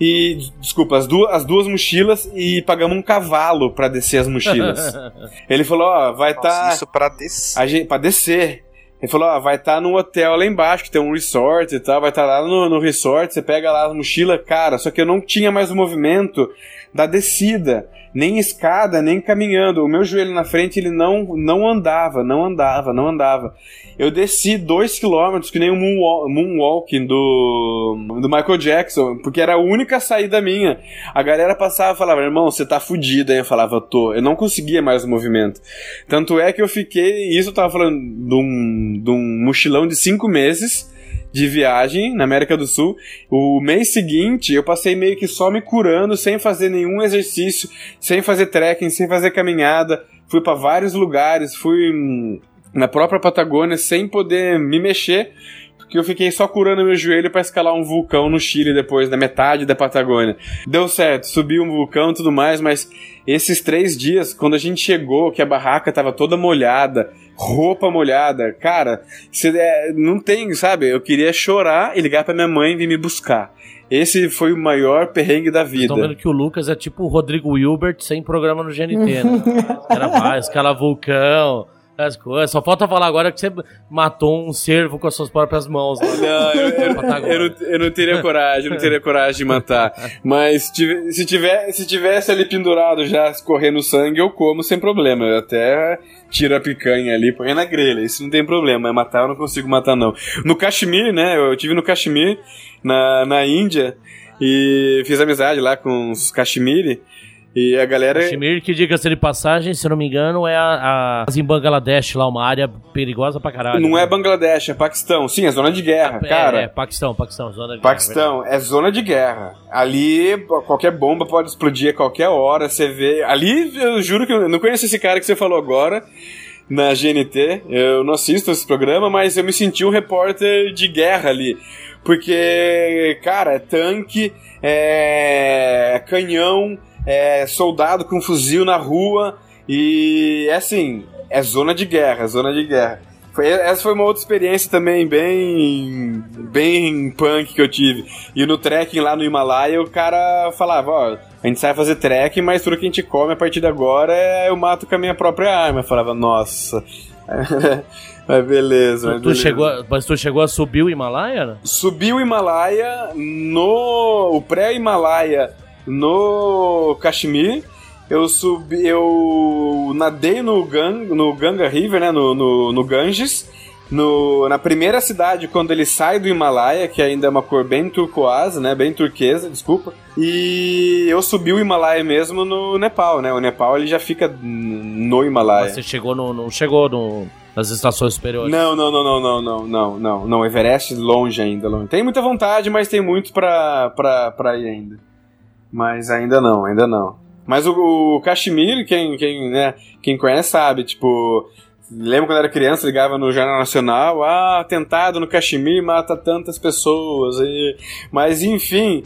e desculpa, as duas, as duas mochilas e pagamos um cavalo para descer as mochilas. (laughs) Ele falou, ó, vai estar tá, isso para descer. Para descer. Ele falou, ó, vai estar tá no hotel lá embaixo, que tem um resort e tal, vai estar tá lá no, no resort, você pega lá a mochila, cara, só que eu não tinha mais o movimento da descida, nem escada, nem caminhando. O meu joelho na frente, ele não, não andava, não andava, não andava. Eu desci dois quilômetros, que nem moonwalk, moonwalking do, do Michael Jackson, porque era a única saída minha. A galera passava e falava, irmão, você tá fudido. Aí eu falava, tô. Eu não conseguia mais o movimento. Tanto é que eu fiquei, isso eu tava falando de um, de um mochilão de cinco meses, de viagem na América do Sul. O mês seguinte eu passei meio que só me curando, sem fazer nenhum exercício, sem fazer trekking, sem fazer caminhada. Fui para vários lugares, fui na própria Patagônia sem poder me mexer, porque eu fiquei só curando meu joelho para escalar um vulcão no Chile depois, na metade da Patagônia. Deu certo, subi um vulcão e tudo mais, mas esses três dias, quando a gente chegou, que a barraca tava toda molhada, roupa molhada, cara, você é, não tem, sabe? Eu queria chorar e ligar pra minha mãe vir me buscar. Esse foi o maior perrengue da vida. Estão vendo que o Lucas é tipo o Rodrigo Wilbert sem programa no GNT, né? (laughs) Era mais, escala vulcão, As coisas. Só falta falar agora que você matou um cervo com as suas próprias mãos. lá. Não, eu, eu- Patagônia. eu não, eu não teria coragem, eu não teria coragem de matar. Mas se tive- se, tiver, se tivesse ali pendurado já escorrendo sangue, eu como sem problema. Eu até tiro a picanha ali, põe na grelha, isso não tem problema. Mas matar eu não consigo matar, não. No Kashmir, né? Eu tive no Kashmir, na, na Índia, e fiz amizade lá com os Kashmiri. E a galera. Kashmir, que diga-se de passagem, se eu não me engano, é a, a em Bangladesh lá, uma área perigosa pra caralho. Não é né? Bangladesh, é Paquistão. Sim, é zona de guerra, É, cara. É, Paquistão, Paquistão, zona de guerra, Paquistão é zona de guerra. Ali qualquer bomba pode explodir a qualquer hora. Você vê. Ali eu juro que eu não conheço esse cara que você falou agora na GNT. Eu não assisto esse programa, mas eu me senti um repórter de guerra ali. Porque, cara, é tanque, é canhão, é soldado com fuzil na rua. E é assim, é zona de guerra, zona de guerra. Foi- essa foi uma outra experiência também bem bem punk que eu tive. E no trekking lá no Himalaia, o cara falava, ó, a gente sai fazer trekking, mas tudo que a gente come a partir de agora é eu mato com a minha própria arma. Eu falava, nossa. (laughs) mas beleza, mas Tu, beleza. chegou, a- mas tu chegou a subir o Himalaia? né? Subi o Himalaia no. o pré-Himalaia no Kashmir. Eu subi, eu nadei no, Gang, no Ganga River, né, no, no, no Ganges. No, na primeira cidade, quando ele sai do Himalaia, que ainda é uma cor bem turquoise, né? Bem turquesa, desculpa. E eu subi o Himalaia mesmo no Nepal, né? O Nepal ele já fica no Himalaia. Mas você chegou no. Não chegou no, nas estações superiores. Não, não, não, não, não, não, não, não. Não, Everest longe ainda, longe. Tem muita vontade, mas tem muito para para pra ir ainda. Mas ainda não, ainda não. Mas o, o quem, quem, né, quem conhece sabe, tipo. Lembro quando era criança, ligava no Jornal Nacional, ah, atentado no Kashmir mata tantas pessoas. E... Mas enfim,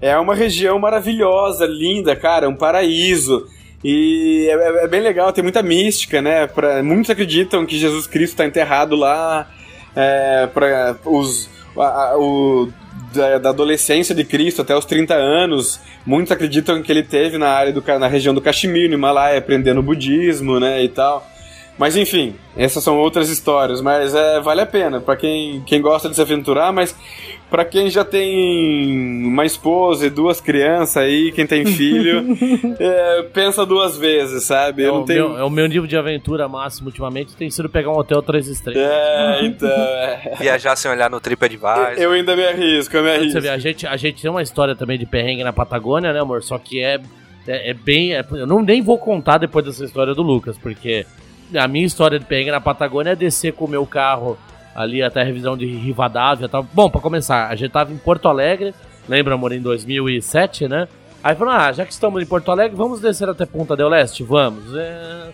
é uma região maravilhosa, linda, cara, um paraíso. E é, é bem legal, tem muita mística, né? Pra, muitos acreditam que Jesus Cristo está enterrado lá. É, pra, os, a- a- o, da, da adolescência de Cristo até os 30 anos, muitos acreditam que ele teve na área do na região do Caxemir, no Himalaia, aprendendo budismo, né, e tal. Mas enfim, essas são outras histórias, mas é, vale a pena para quem, quem gosta de se aventurar, mas para quem já tem uma esposa e duas crianças aí, quem tem filho, (laughs) é, pensa duas vezes, sabe? É Eu o, tenho. meu, é o meu nível de aventura máximo ultimamente tem sido pegar um hotel três estrelas. É, então. é. (laughs) Viajar sem olhar no TripAdvisor. Eu ainda me arrisco, eu me Você arrisco. vê, a gente, a gente tem uma história também de perrengue na Patagônia, né, amor? Só que é, é, é bem. é- eu não nem vou contar depois dessa história do Lucas, porque a minha história de perrengue na Patagônia é descer com o meu carro ali até a revisão de Rivadavia e tal. Bom, pra começar, a gente tava em Porto Alegre, lembra, amor, em 2007, né? Aí falou, ah, já que estamos em Porto Alegre, vamos descer até Punta del Este? Vamos. É...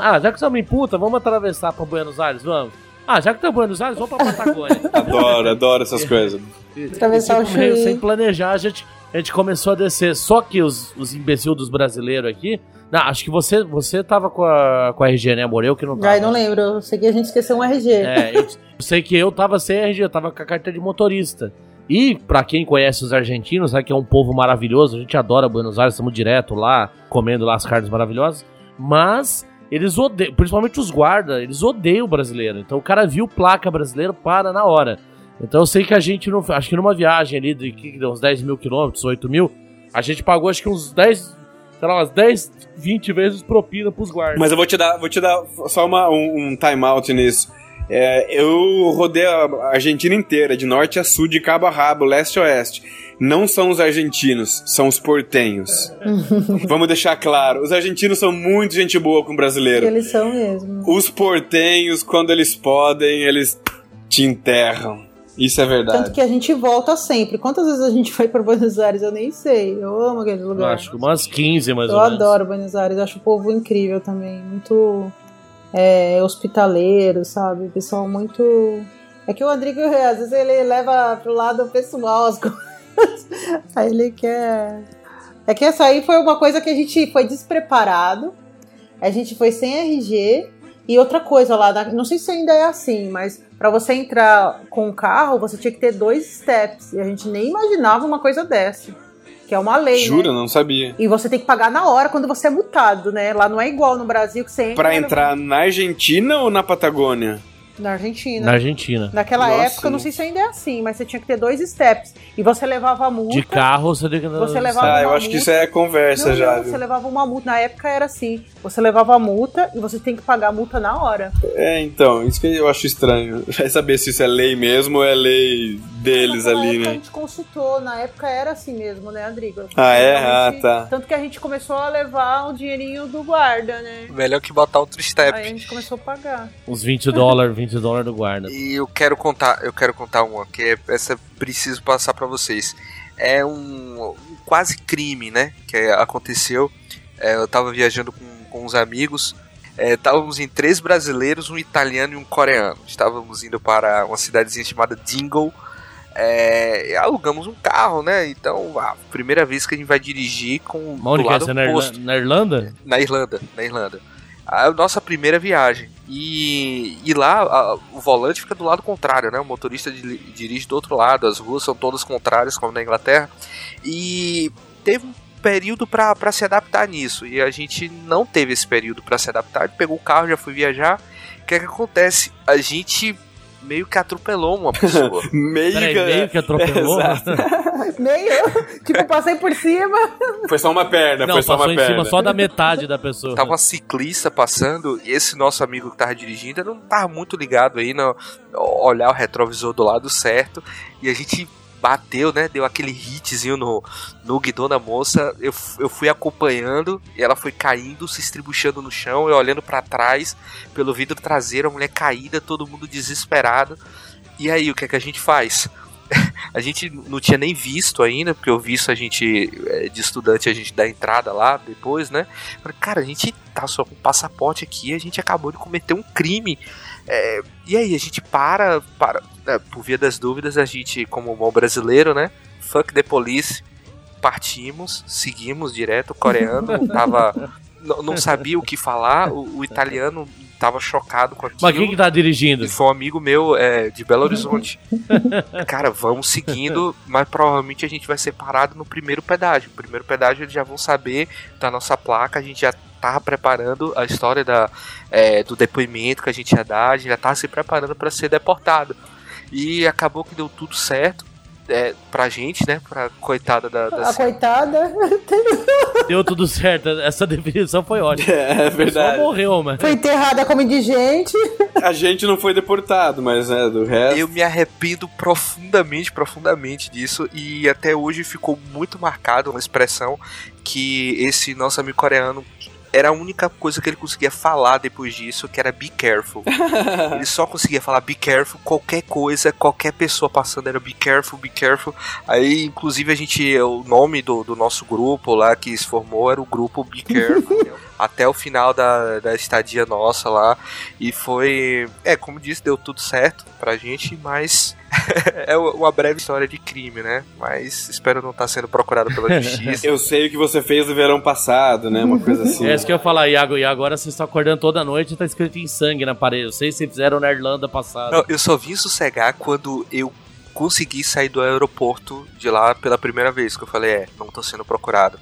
Ah, já que estamos em Punta, vamos atravessar pra Buenos Aires? Vamos. Ah, já que estamos em Buenos Aires, vamos pra Patagônia. (laughs) Adoro, adoro essas coisas. Atravessar o Tipo, meio Chuí. sem planejar, a gente, a gente começou a descer. Só que os, os imbecil dos brasileiros aqui. Não, acho que você, você tava com a, com a RG, né, amor? Eu que não tava. Ai, não lembro. Eu sei que a gente esqueceu um RG. É, (laughs) eu sei que eu tava sem RG, eu tava com a carteira de motorista. E pra quem conhece os argentinos, sabe que é um povo maravilhoso, a gente adora Buenos Aires, estamos direto lá, comendo lá as carnes maravilhosas. Mas eles odeiam, principalmente os guardas, eles odeiam o brasileiro. Então o cara viu placa brasileira, para na hora. Então eu sei que a gente, não, acho que numa viagem ali de que deu uns 10 mil quilômetros, 8 mil, a gente pagou acho que uns 10, sei lá, umas 10, 20 vezes propina pros guardas. Mas eu vou te dar, vou te dar só uma, um, um time out nisso. É, eu rodei a Argentina inteira, de norte a sul, de cabo a rabo, leste a oeste. Não são os argentinos, são os portenhos. (laughs) Vamos deixar claro, os argentinos são muito gente boa com o brasileiro. Eles são mesmo. Os portenhos, quando eles podem, eles te enterram. Isso é verdade. Tanto que a gente volta sempre. Quantas vezes a gente foi pra Buenos Aires? Eu nem sei. Eu amo aquele eu lugar. acho que umas 15 mais Eu ou menos. adoro Buenos Aires, eu acho o povo incrível também, muito é, hospitaleiro, sabe? Pessoal muito. É que o Rodrigo, às vezes, ele leva pro lado pessoal as (laughs) coisas. Aí ele quer. É que essa aí foi uma coisa que a gente foi despreparado, a gente foi sem RG. E outra coisa lá, não sei se ainda é assim, mas pra você entrar com o carro, você tinha que ter dois steps. E a gente nem imaginava uma coisa dessa. que é uma lei, Jura? né? Não sabia. E você tem que pagar na hora quando você é multado, né? Lá não é igual no Brasil que você entra Pra entrar na Argentina ou na Patagônia? Na Argentina. Na Argentina. Naquela Nossa, época, eu não sei se ainda é assim, mas você tinha que ter dois steps. E você levava a multa. De carro você tem que Você levava Ah, eu acho que isso é conversa Não, já, não, você levava uma multa. Na época era assim. Você levava a multa e você tem que pagar a multa na hora. É, então, isso que eu acho estranho. Vai (laughs) saber se isso é lei mesmo ou é lei deles Naquela ali, época A né? gente consultou, na época era assim mesmo, né, Andrigo? Ah, é? Ah, tá. Tanto que a gente começou a levar o dinheirinho do guarda, né? Melhor que botar outro step. Aí a gente começou a pagar. Uns 20 dólares, 20 dólares do guarda. E eu quero contar, eu quero contar uma que é, essa preciso passar pra vocês. É um, um quase crime, né? Que aconteceu. É, eu tava viajando com, com uns amigos. É, estávamos em três brasileiros, um italiano e um coreano. Estávamos indo para uma cidadezinha chamada Dingle. É, alugamos um carro, né? Então, a primeira vez que a gente vai dirigir com onde do é? lado é na, oposto. Irla- na Irlanda? Na Irlanda, na Irlanda. A nossa primeira viagem. E, e lá a- o volante fica do lado contrário, né? O motorista di- dirige do outro lado, as ruas são todas contrárias, como na Inglaterra. E teve um período para se adaptar nisso. E a gente não teve esse período para se adaptar. Pegou o carro, já foi viajar. O que é que acontece? A gente meio que atropelou uma pessoa. (laughs) Meio Peraí, que... meio que atropelou? (laughs) (laughs) Meio, tipo, passei por cima. Foi só uma perna, Não, foi só passou uma em perna. cima só da metade da pessoa. Tava uma ciclista passando e esse nosso amigo que tava dirigindo ele não tava muito ligado aí no olhar o retrovisor do lado certo e a gente bateu, né? Deu aquele hitzinho no, no guidão da moça. Eu, eu fui acompanhando e ela foi caindo, se estribuchando no chão. Eu olhando pra trás pelo vidro traseiro, a mulher caída, todo mundo desesperado. E aí, o que é que a gente faz? (laughs) A gente não tinha nem visto ainda, porque o visto a gente, é, de estudante, a gente dá entrada lá depois, né? Falei, cara, a gente tá só com passaporte aqui, a gente acabou de cometer um crime. É, e aí, a gente para, para por via das dúvidas, a gente, como bom brasileiro, né? Fuck the police, partimos, seguimos direto. O coreano (laughs) tava. Não sabia o que falar, o, o italiano tava chocado com aquilo. Mas quem que tá dirigindo? E foi um amigo meu é, de Belo Horizonte. (laughs) Cara, vamos seguindo, mas provavelmente a gente vai ser parado no primeiro pedágio. No primeiro pedágio eles já vão saber da nossa placa, a gente já tava preparando a história da, é, do depoimento que a gente ia dar, a gente já tava se preparando para ser deportado. E acabou que deu tudo certo. É, pra gente, né? Pra coitada da, da A coitada (laughs) Deu tudo certo. Essa definição foi ótima. É pessoa verdade. morreu, mano. foi enterrada como indigente. A gente não foi deportado, mas né, do resto. Eu me arrependo profundamente, profundamente disso e até hoje ficou muito marcado uma expressão que esse nosso amigo coreano era a única coisa que ele conseguia falar depois disso, que era be careful. (laughs) ele só conseguia falar be careful, qualquer coisa, qualquer pessoa passando era be careful, be careful. Aí, inclusive, a gente, o nome do, do nosso grupo lá que se formou era o grupo Be Careful. (laughs) até o final da, da estadia nossa lá. E foi. É, como disse, deu tudo certo pra gente, mas. (laughs) é uma breve história de crime, né? Mas espero não estar sendo procurado pela (laughs) justiça. Eu sei o que você fez no verão passado, né? Uma coisa assim. (laughs) É isso que eu ia falar, Iago. E agora vocês estão acordando toda noite e tá escrito em sangue na parede. Eu sei se fizeram na Irlanda passada. Não, eu só vim sossegar quando eu consegui sair do aeroporto de lá pela primeira vez. Que eu falei, é, não tô sendo procurado.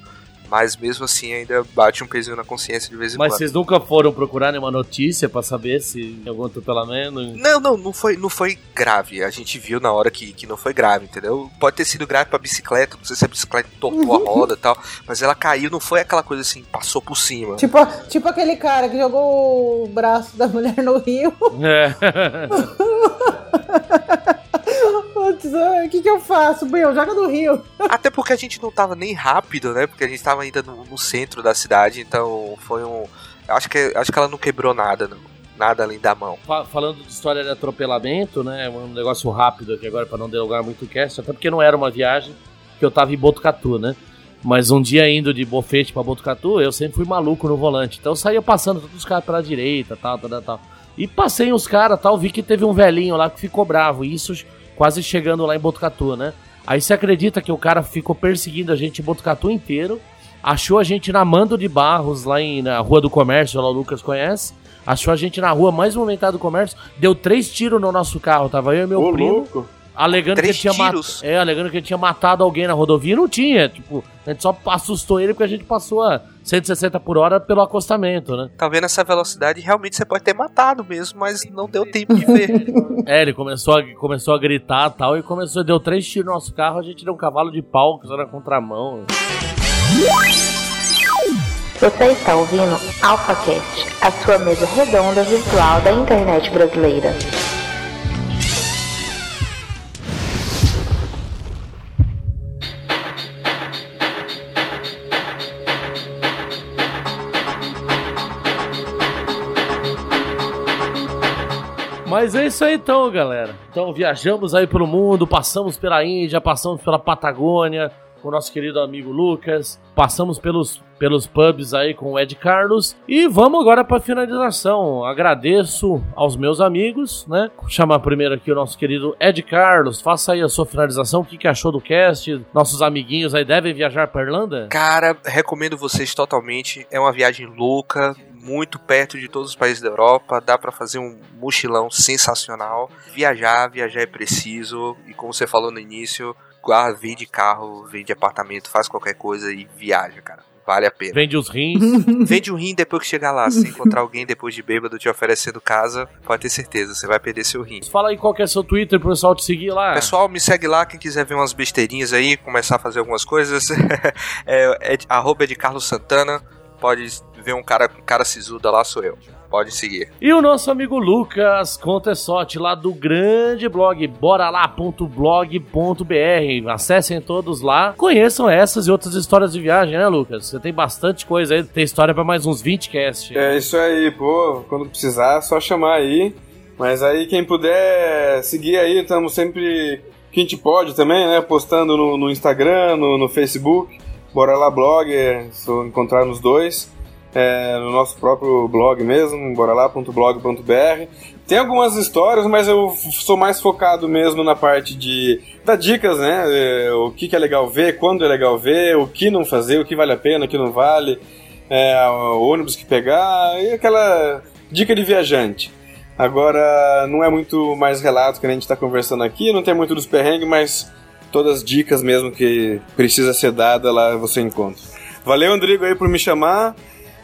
Mas mesmo assim ainda bate um pezinho na consciência de vez em Mas quando. vocês nunca foram procurar nenhuma notícia pra saber se algum atropelamento? Não, não, não foi, não foi grave. A gente viu na hora que, que não foi grave, entendeu? Pode ter sido grave pra bicicleta, não sei se a bicicleta tortou a (laughs) roda e tal, mas ela caiu, não foi aquela coisa assim, passou por cima. Tipo, tipo aquele cara que jogou o braço da mulher no rio. É. (laughs) O que, que eu faço? Meu, joga no rio. Até porque a gente não tava nem rápido, né? Porque a gente tava ainda no, no centro da cidade, então foi um. Acho que, acho que ela não quebrou nada, não. Nada além da mão. Fa- Falando de história de atropelamento, né? Um negócio rápido aqui agora pra não delongar muito o cast, até porque não era uma viagem que eu tava em Botucatu, né? Mas um dia indo de Bofete pra Botucatu, eu sempre fui maluco no volante. Então eu saía passando todos os caras pela direita, tal, tal, tal, tal. E passei uns caras, tal, vi que teve um velhinho lá que ficou bravo. Isso quase chegando lá em Botucatu, né? Aí você acredita que o cara ficou perseguindo a gente em Botucatu inteiro, achou a gente na Mando de Barros, lá em, na Rua do Comércio, lá o Lucas conhece. Achou a gente na rua mais movimentada do comércio, deu três tiros no nosso carro, tava eu e meu Ô, primo. louco. alegando Três que ele tinha tiros? É, alegando que ele tinha matado alguém na rodovia. Não tinha, tipo, a gente só assustou ele porque a gente passou a 160 por hora pelo acostamento, né? Tá vendo essa velocidade? Realmente você pode ter matado mesmo, mas não deu tempo de ver. (laughs) É, ele começou a, começou a gritar e tal, e começou, deu três tiros no nosso carro, a gente deu um cavalo de pau que na contramão. Você está ouvindo AlphaCast, a sua mesa redonda virtual da internet brasileira. Mas é isso aí então, galera. Então viajamos aí pelo mundo, passamos pela Índia, passamos pela Patagônia com o nosso querido amigo Lucas, passamos pelos, pelos pubs aí com o Ed Carlos e vamos agora para finalização. Agradeço aos meus amigos, né? Chamar primeiro aqui o nosso querido Ed Carlos. Faça aí a sua finalização. O que, que achou do cast? Nossos amiguinhos aí devem viajar para Irlanda? Cara, recomendo vocês totalmente. É uma viagem louca, muito perto de todos os países da Europa. Dá pra fazer um mochilão sensacional. Viajar, viajar é preciso. E como você falou no início, vende carro, vende apartamento, faz qualquer coisa e viaja, cara. Vale a pena. Vende os rins. (laughs) Vende o rim depois que chegar lá. Se encontrar alguém depois de bêbado te oferecendo casa, pode ter certeza, você vai perder seu rim. Fala aí qual que é seu Twitter pro pessoal te seguir lá. Pessoal, me segue lá, quem quiser ver umas besteirinhas aí, começar a fazer algumas coisas. (laughs) é, é arroba é de Carlos Santana. Pode ver um cara com cara sisuda lá, sou eu. Pode seguir. E o nosso amigo Lucas Contesote, lá do grande blog boralá.blog.br. Acessem todos lá, conheçam essas e outras histórias de viagem, né, Lucas? Você tem bastante coisa aí, tem história pra mais uns 20 cast. É isso aí, pô. Quando precisar, é só chamar aí. Mas aí, quem puder seguir aí, estamos sempre. Que a gente pode também, né? Postando no, no Instagram, no, no Facebook. Bora lá, blog, é só encontrar nos dois. É, no nosso próprio blog mesmo, bora lá.blog.br. Tem algumas histórias, mas eu sou mais focado mesmo na parte de dar dicas, né? É, o que, que é legal ver, quando é legal ver, o que não fazer, o que vale a pena, o que não vale, é, o ônibus que pegar, e aquela dica de viajante. Agora, não é muito mais relato que a gente está conversando aqui, não tem muito dos perrengues, mas todas as dicas mesmo que precisa ser dada lá você encontra. Valeu, Andrigo, aí por me chamar.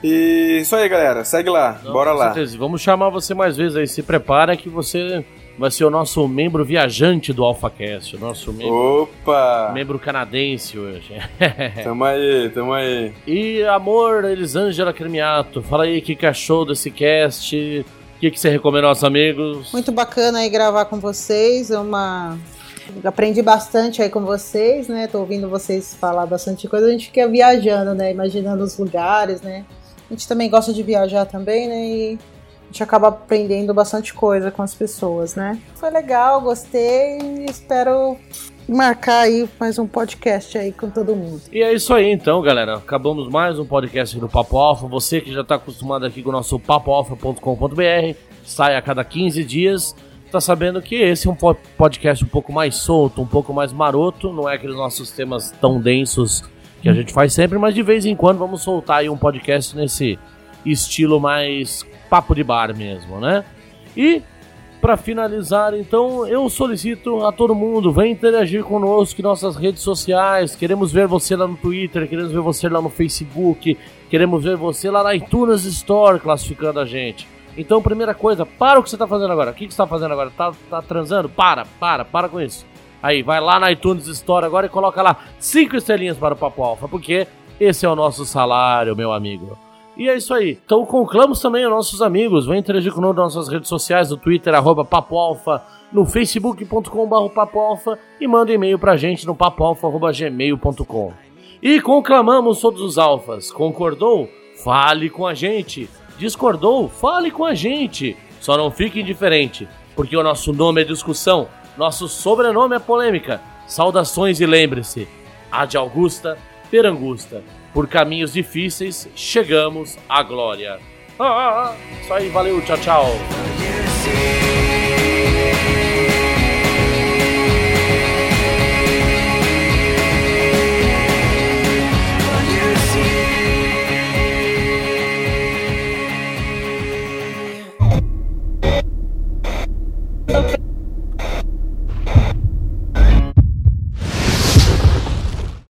E isso aí, galera. Segue lá. Não, Bora com lá. certeza. Vamos chamar você mais vezes aí. Se prepara que você vai ser o nosso membro viajante do AlphaCast. O nosso membro, Opa! membro canadense hoje. (laughs) Tamo aí, tamo aí. e amor, Elisângela Cremiato, fala aí o que, achou desse cast. O que, que você recomenda aos amigos? Muito bacana aí gravar com vocês. É uma. Aprendi bastante aí com vocês, né? Tô ouvindo vocês falar bastante coisa. A gente fica viajando, né? Imaginando os lugares, né? A gente também gosta de viajar também, né? E a gente acaba aprendendo bastante coisa com as pessoas, né? Foi legal, gostei e espero marcar aí mais um podcast aí com todo mundo. E é isso aí então, galera. Acabamos mais um podcast do Papo Alfa. Você que já está acostumado aqui com o nosso papoalfa.com.br, sai a cada 15 dias. Tá sabendo que esse é um po- podcast um pouco mais solto, um pouco mais maroto, não é aqueles nossos temas tão densos que a gente faz sempre, mas de vez em quando vamos soltar aí um podcast nesse estilo mais papo de bar mesmo, né? E para finalizar, então, eu solicito a todo mundo, vem interagir conosco em nossas redes sociais. Queremos ver você lá no Twitter, queremos ver você lá no Facebook, queremos ver você lá na iTunes Store classificando a gente. Então, primeira coisa, para o que você tá fazendo agora. O que, você tá fazendo agora? Tá, tá transando? Para, para, para com isso. Aí, vai lá na iTunes Store agora e coloca lá cinco estrelinhas para o Papo Alfa, porque esse é o nosso salário, meu amigo. E é isso aí. Então conclamos também aos nossos amigos. Vem interagir conosco nas nossas redes sociais, no Twitter, arroba no facebook.com.br Papo Alfa e manda e-mail pra gente no papoalfa.gmail.com. E conclamamos todos os alfas. Concordou? Fale com a gente. Discordou? Fale com a gente. Só não fique indiferente, porque o nosso nome é discussão, nosso sobrenome é polêmica. Saudações e lembre-se, a de Augusta, Perangusta. Por caminhos difíceis, chegamos à glória. Ah, isso aí, valeu, tchau, tchau. Thank